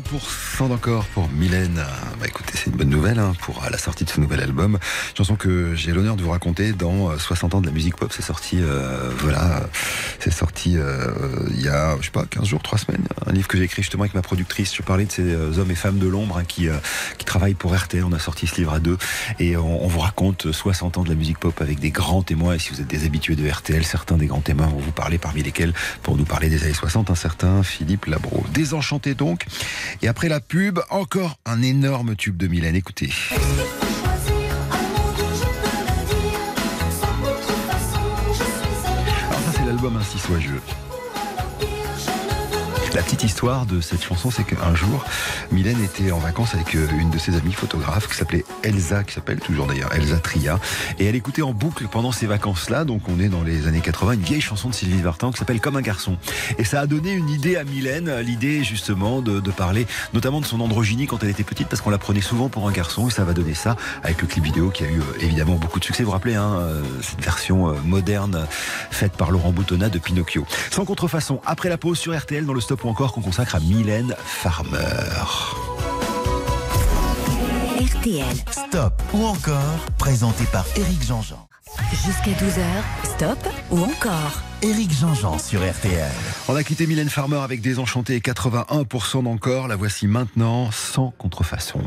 3% d'encore pour Mylène. Bah, écoutez, c'est une bonne nouvelle hein, pour la sortie de ce nouvel album. Chanson que j'ai l'honneur de vous raconter dans euh, 60 ans de la musique pop. C'est sorti, euh, voilà, c'est sorti euh, il y a, je sais pas, 15 jours, 3 semaines, un livre que j'ai écrit justement avec ma productrice. Je parlais de ces euh, hommes et femmes de l'ombre hein, qui, euh, qui travaillent pour RTL. On a sorti ce livre à deux et on, on vous raconte 60 ans de la musique pop avec des grands témoins. Et si vous êtes des habitués de RTL, certains des grands témoins vont vous parler, parmi lesquels, pour nous parler des années 60, un certain Philippe Labro. Désenchanté donc. Et après la pub, encore un énorme tube de Mylène. Écoutez. Alors ça c'est l'album Ainsi soit je. La petite histoire de cette chanson, c'est qu'un jour, Mylène était en vacances avec euh, une de ses amies photographes qui s'appelait Elsa, qui s'appelle toujours d'ailleurs Elsa Tria, et elle écoutait en boucle pendant ces vacances-là, donc on est dans les années 80, une vieille chanson de Sylvie Vartan qui s'appelle Comme un garçon. Et ça a donné une idée à Mylène, l'idée justement de, de parler notamment de son androgynie quand elle était petite, parce qu'on la prenait souvent pour un garçon, et ça va donner ça avec le clip vidéo qui a eu euh, évidemment beaucoup de succès. Vous vous rappelez, hein, euh, cette version moderne faite par Laurent Boutonnat de Pinocchio. Sans contrefaçon, après la pause sur RTL dans le stop ou encore qu'on consacre à Mylène Farmer. RTL. Stop ou encore, présenté par Éric Jean-Jean. Jusqu'à 12h, stop ou encore Éric Jean-Jean sur RTL. On a quitté Mylène Farmer avec Désenchanté et 81% d'encore. La voici maintenant sans contrefaçon.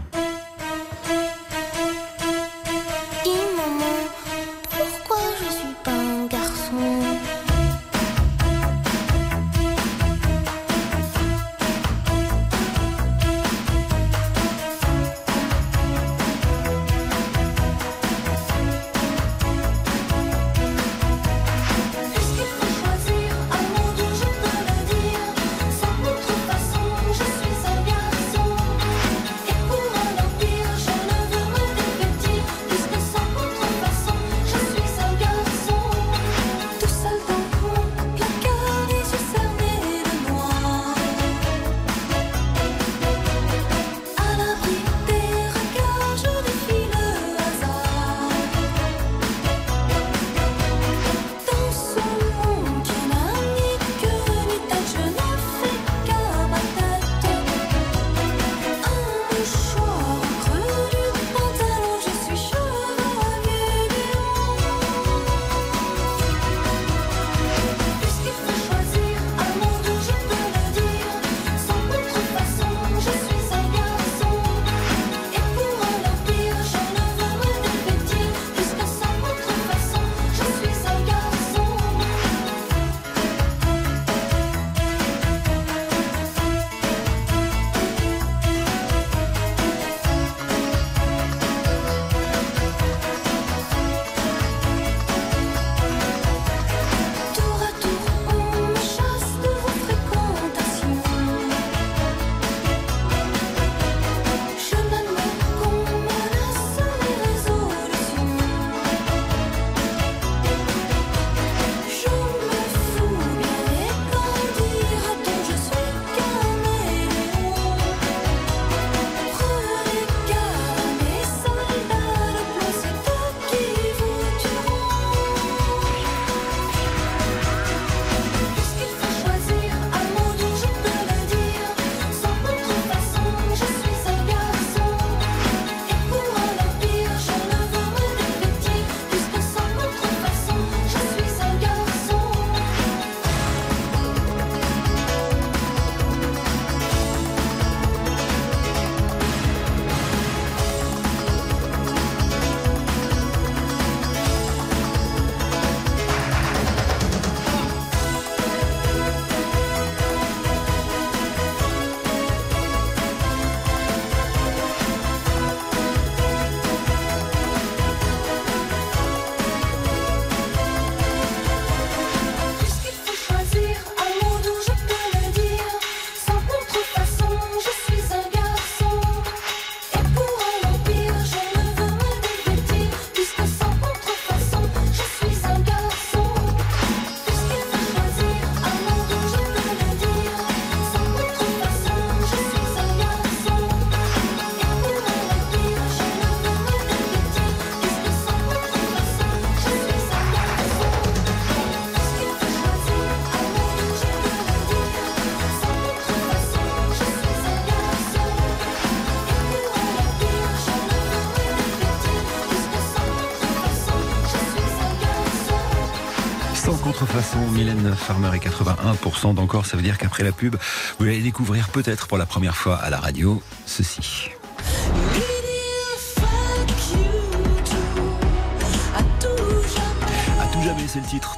Contrefaçon, Mylène Farmer et 81% d'encore. Ça veut dire qu'après la pub, vous allez découvrir peut-être pour la première fois à la radio ceci.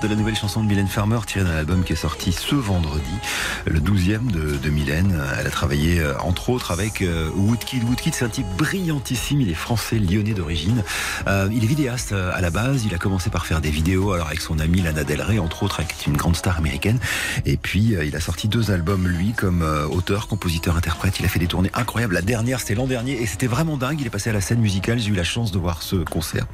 De la nouvelle chanson de Mylène Farmer tirée d'un album qui est sorti ce vendredi, le 12e de, Mylène. Elle a travaillé euh, entre autres avec euh, Woodkid. Woodkid, c'est un type brillantissime, il est français, lyonnais d'origine. Euh, il est vidéaste à la base, il a commencé par faire des vidéos alors avec son ami Lana Del Rey, entre autres avec une grande star américaine. Et puis il a sorti deux albums lui comme auteur, compositeur, interprète. Il a fait des tournées incroyables. La dernière, c'était l'an dernier et c'était vraiment dingue. Il est passé à la scène musicale. J'ai eu la chance de voir ce concert.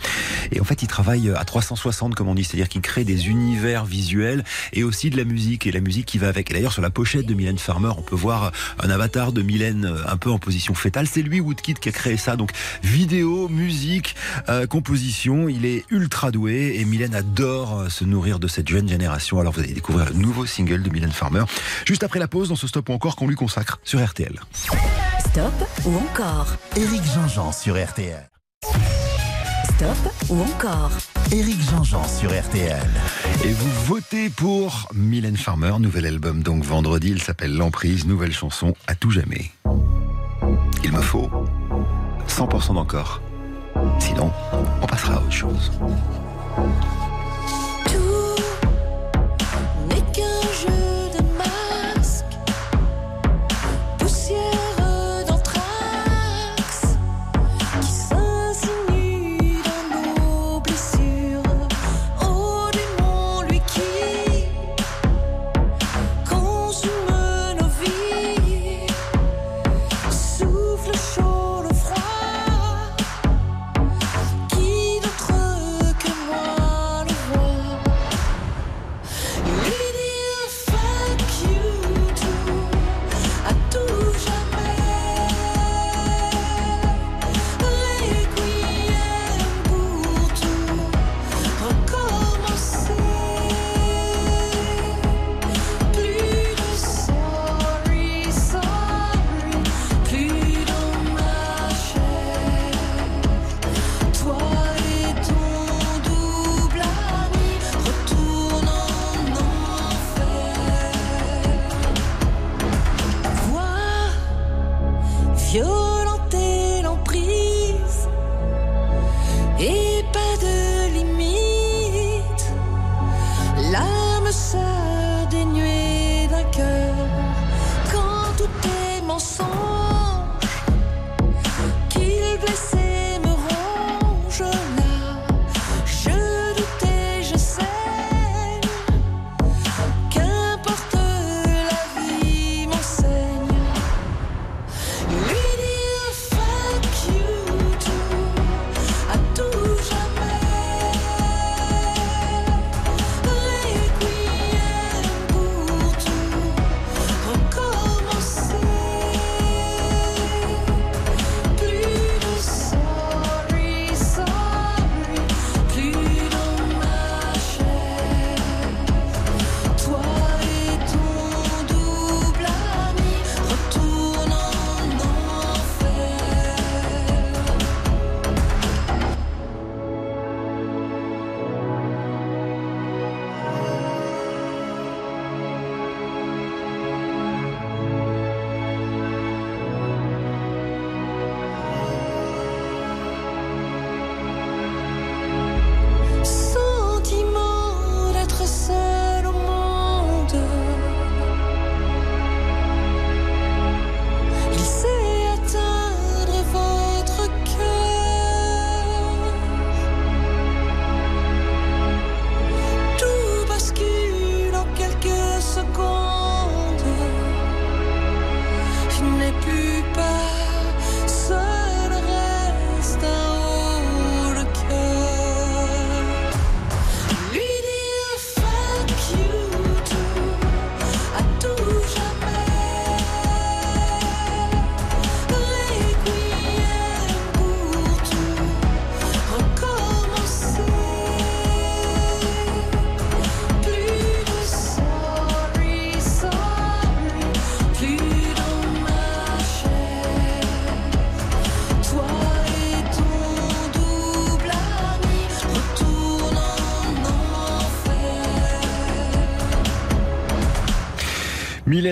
Et en fait, il travaille à 360, comme on dit, c'est-à-dire qu'il crée des univers visuels et aussi de la musique et la musique qui va avec. Et d'ailleurs, sur la pochette de Mylène Farmer, on peut voir un avatar de Mylène euh, un peu en position fétale. C'est lui, Woodkid, qui a créé ça. Donc, vidéo, musique, euh, composition. Il est ultra doué et Mylène adore euh, se nourrir de cette jeune génération. Alors, vous allez découvrir le nouveau single de Mylène Farmer juste après la pause dans ce stop ou encore qu'on lui consacre sur RTL. Stop ou encore Éric Jean-Jean sur RTL. Stop ou encore Éric Jean-Jean sur RTL. Et vous votez pour Mylène Farmer, nouvel album donc vendredi, il s'appelle L'Emprise, nouvelle chanson à tout jamais. Il me faut 100% d'encore. Sinon, on passera à autre chose.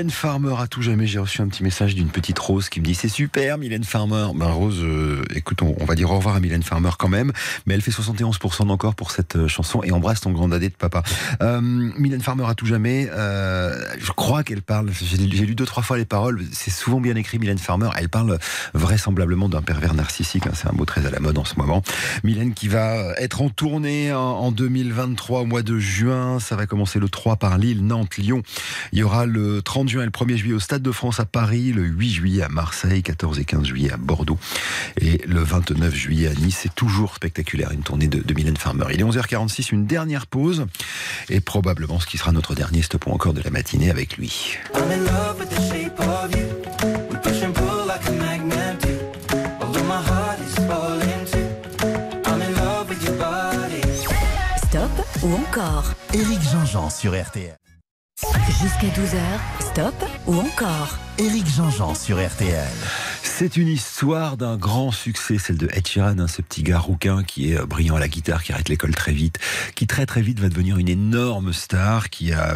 Mylène Farmer à tout jamais. J'ai reçu un petit message d'une petite Rose qui me dit c'est super Mylène Farmer. Ben Rose, euh, écoute, on, va dire au revoir à Mylène Farmer quand même, mais elle fait 71% d'encore pour cette euh, chanson et embrasse ton grand dadé de papa. Euh, Mylène Farmer à tout jamais. je crois qu'elle parle. J'ai j'ai lu deux trois fois les paroles. C'est souvent bien écrit. Mylène Farmer. Elle parle vraisemblablement d'un pervers narcissique. hein, c'est un mot très à la mode en ce moment. Mylène qui va être en tournée en, en 2023 au mois de juin. Ça va commencer le 3 par Lille, Nantes, Lyon. Il y aura le 30 juin et le 1er juillet au Stade de France à Paris, le 8 juillet à Marseille, 14 et 15 juillet à Bordeaux et le 29 juillet à Nice. C'est toujours spectaculaire, une tournée de, de Mylène Farmer. Il est 11h46, une dernière pause et probablement ce qui sera notre dernier stop ou encore de la matinée avec lui. Stop ou encore? Éric Jean-Jean sur RTL. Jusqu'à 12h, stop ou encore Éric Jean-Jean sur RTL. C'est une histoire d'un grand succès, celle de Ed Sheeran, hein, ce petit gars rouquin qui est euh, brillant à la guitare, qui arrête l'école très vite, qui très très vite va devenir une énorme star, qui a,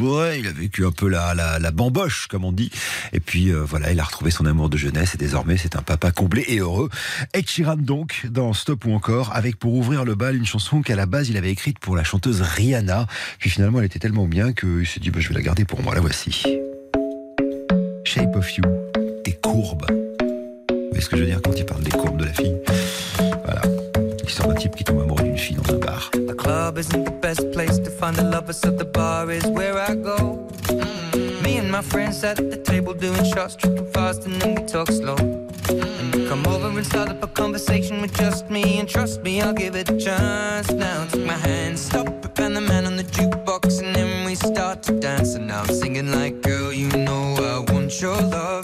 ouais, il a vécu un peu la, la, bamboche, comme on dit. Et puis euh, voilà, il a retrouvé son amour de jeunesse et désormais c'est un papa comblé et heureux. Ed Sheeran donc, dans Stop ou encore, avec pour ouvrir le bal une chanson qu'à la base il avait écrite pour la chanteuse Rihanna. Puis finalement elle était tellement bien qu'il s'est dit, bah, je vais la garder pour moi, la voici. Shape of You, tes courbes. Voyez ce que je veux dire quand il parle des courbes de la fille Voilà. L'histoire d'un type qui tombe amoureux d'une fille dans un bar. The club isn't the best place to find the lovers, so the bar is where I go. Me and my friends at the table doing shots, tripping fast, and then we talk slow. Come over and start up a conversation with just me, and trust me, I'll give it a chance. Now take my hand, stop and the man on the jukebox, and then we start to dance. And now I'm singing like, girl, you know I want your love.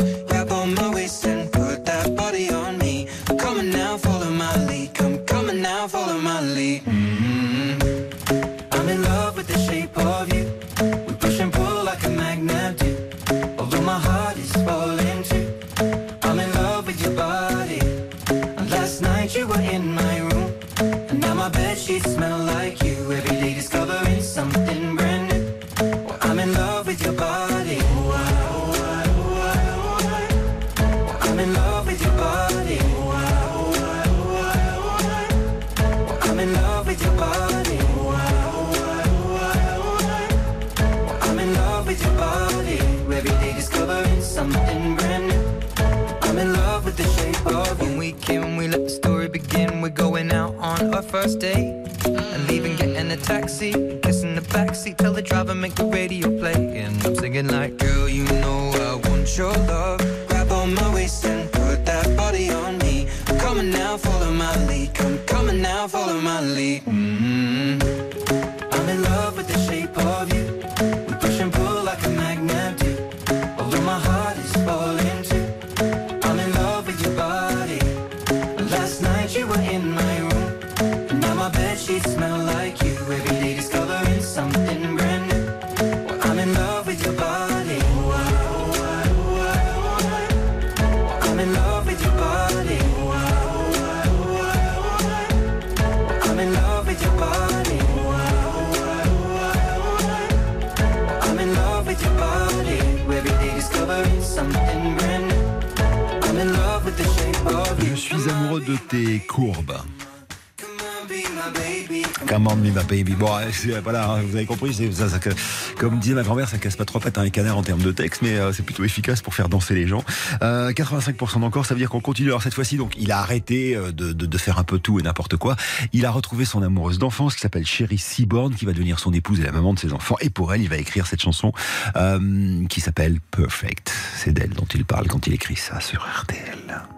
Our date. And leaving, getting a taxi. Kissing the backseat, tell the driver, make the radio play. And I'm singing like, girl, you know I want your love. Grab on my waist and put that body on me. Come on now, follow my lead. Come on now, follow my lead. Mhm. I'm in love with the shape of you. Tes courbes. Come on, me my baby. Bon, c'est- voilà, hein, vous avez compris, comme disait ma grand-mère, ça casse pas trop pattes à un canard en termes de texte, mais euh, c'est plutôt efficace pour faire danser les gens. Euh, 85% d'encore, ça veut dire qu'on continue. Alors cette fois-ci, donc, il a arrêté euh, de, faire un peu tout et n'importe quoi. Il a retrouvé son amoureuse d'enfance qui s'appelle Sherry Seaborn, qui va devenir son épouse et la maman de ses enfants. Et pour elle, il va écrire cette chanson euh, qui s'appelle Perfect. C'est d'elle dont il parle quand il écrit ça sur RTL.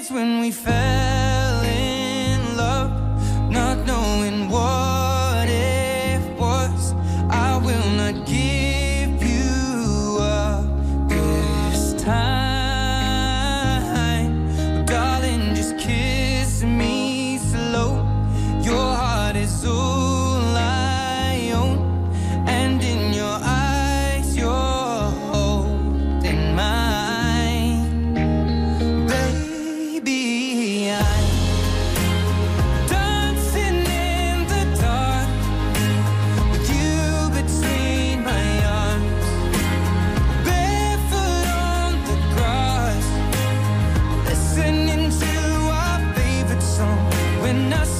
Kids when we fell When I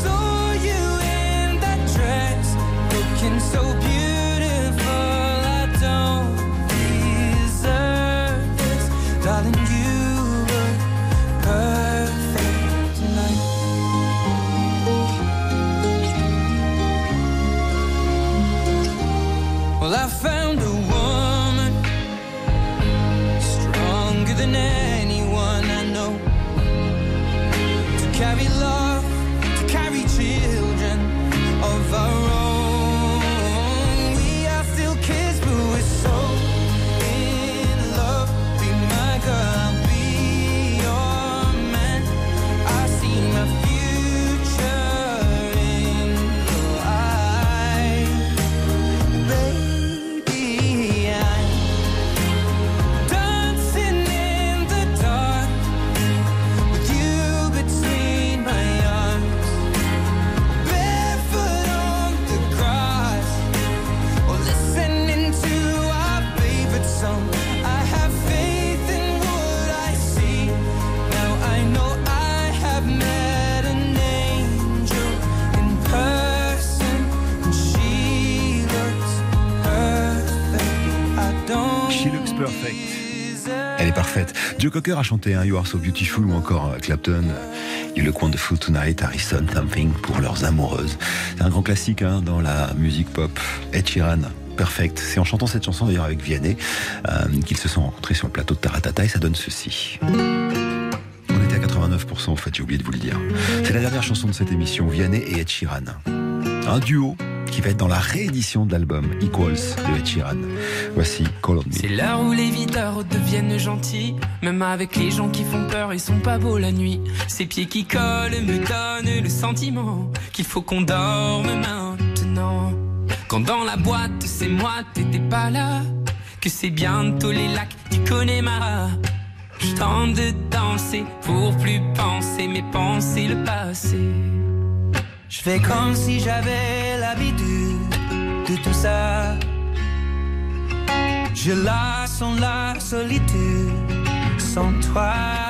Cocker a chanté un You Are So Beautiful ou encore euh, Clapton, You Look Wonderful Tonight, Harrison, Something pour leurs amoureuses. C'est un grand classique hein, dans la musique pop. Ed Sheeran, Perfect. C'est en chantant cette chanson d'ailleurs avec Vianney euh, qu'ils se sont rencontrés sur le plateau de Taratata et ça donne ceci. On était à 89% en fait, j'ai oublié de vous le dire. C'est la dernière chanson de cette émission, Vianney et Ed Sheeran. Un duo qui va être dans la réédition de l'album Equals de Ed Sheeran. Voici Call on Me. C'est l'heure où les videurs deviennent gentils. Même avec les gens qui font peur, ils sont pas beaux la nuit. Ces pieds qui collent me donnent le sentiment qu'il faut qu'on dorme maintenant. Quand dans la boîte, c'est moi, t'étais pas là. Que c'est bientôt les lacs du Connemara. Je tente de danser pour plus penser mes pensées, le passé. Je fais comme si j'avais de tout ça. Je la sens la solitude sans toi.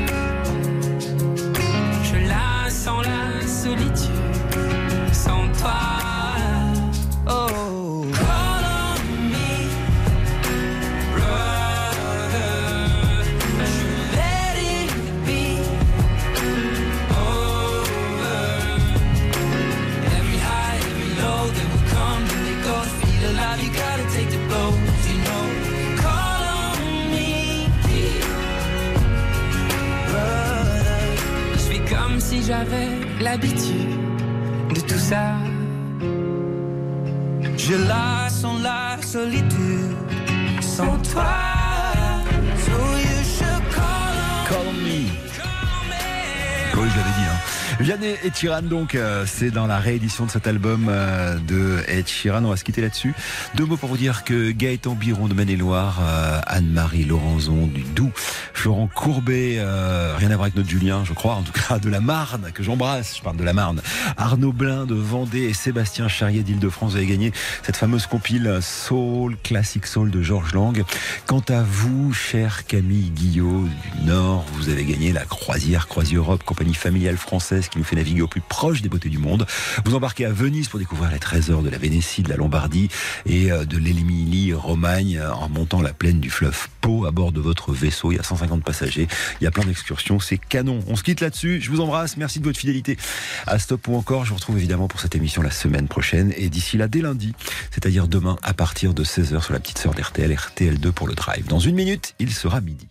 Sens la j'avais l'habitude de tout ça. Je la sens la solitude sans toi. So you should call on Call me. Oui, je l'avais dit. Vianney et Sheeran donc, euh, c'est dans la réédition de cet album euh, de Ed. On va se quitter là-dessus. Deux mots pour vous dire que Gaëtan Biron de Maine-et-Loire, euh, Anne-Marie Laurenzon du Doubs, Florent Courbet, euh, rien à voir avec notre Julien, je crois, en tout cas de la Marne, que j'embrasse, je parle de la Marne, Arnaud Blin de Vendée et Sébastien Charrier d'Île-de-France, vous avez gagné cette fameuse compile Soul, Classic Soul de Georges Lang. Quant à vous, cher Camille Guillot du Nord, vous avez gagné la croisière Croisière Europe, compagnie familiale française qui nous fait naviguer au plus proche des beautés du monde. Vous embarquez à Venise pour découvrir les trésors de la Vénétie, de la Lombardie et euh, de l'Émilie-Romagne euh, en montant la plaine du fleuve Pau à bord de votre vaisseau. Il y a 150 passagers, il y a plein d'excursions, c'est canon. On se quitte là-dessus. Je vous embrasse, merci de votre fidélité à Stop ou encore. Je vous retrouve évidemment pour cette émission la semaine prochaine et d'ici là dès lundi, c'est-à-dire demain à partir de 16h sur la petite sœur d'RTL, RTL2 pour le drive. Dans une minute, il sera midi.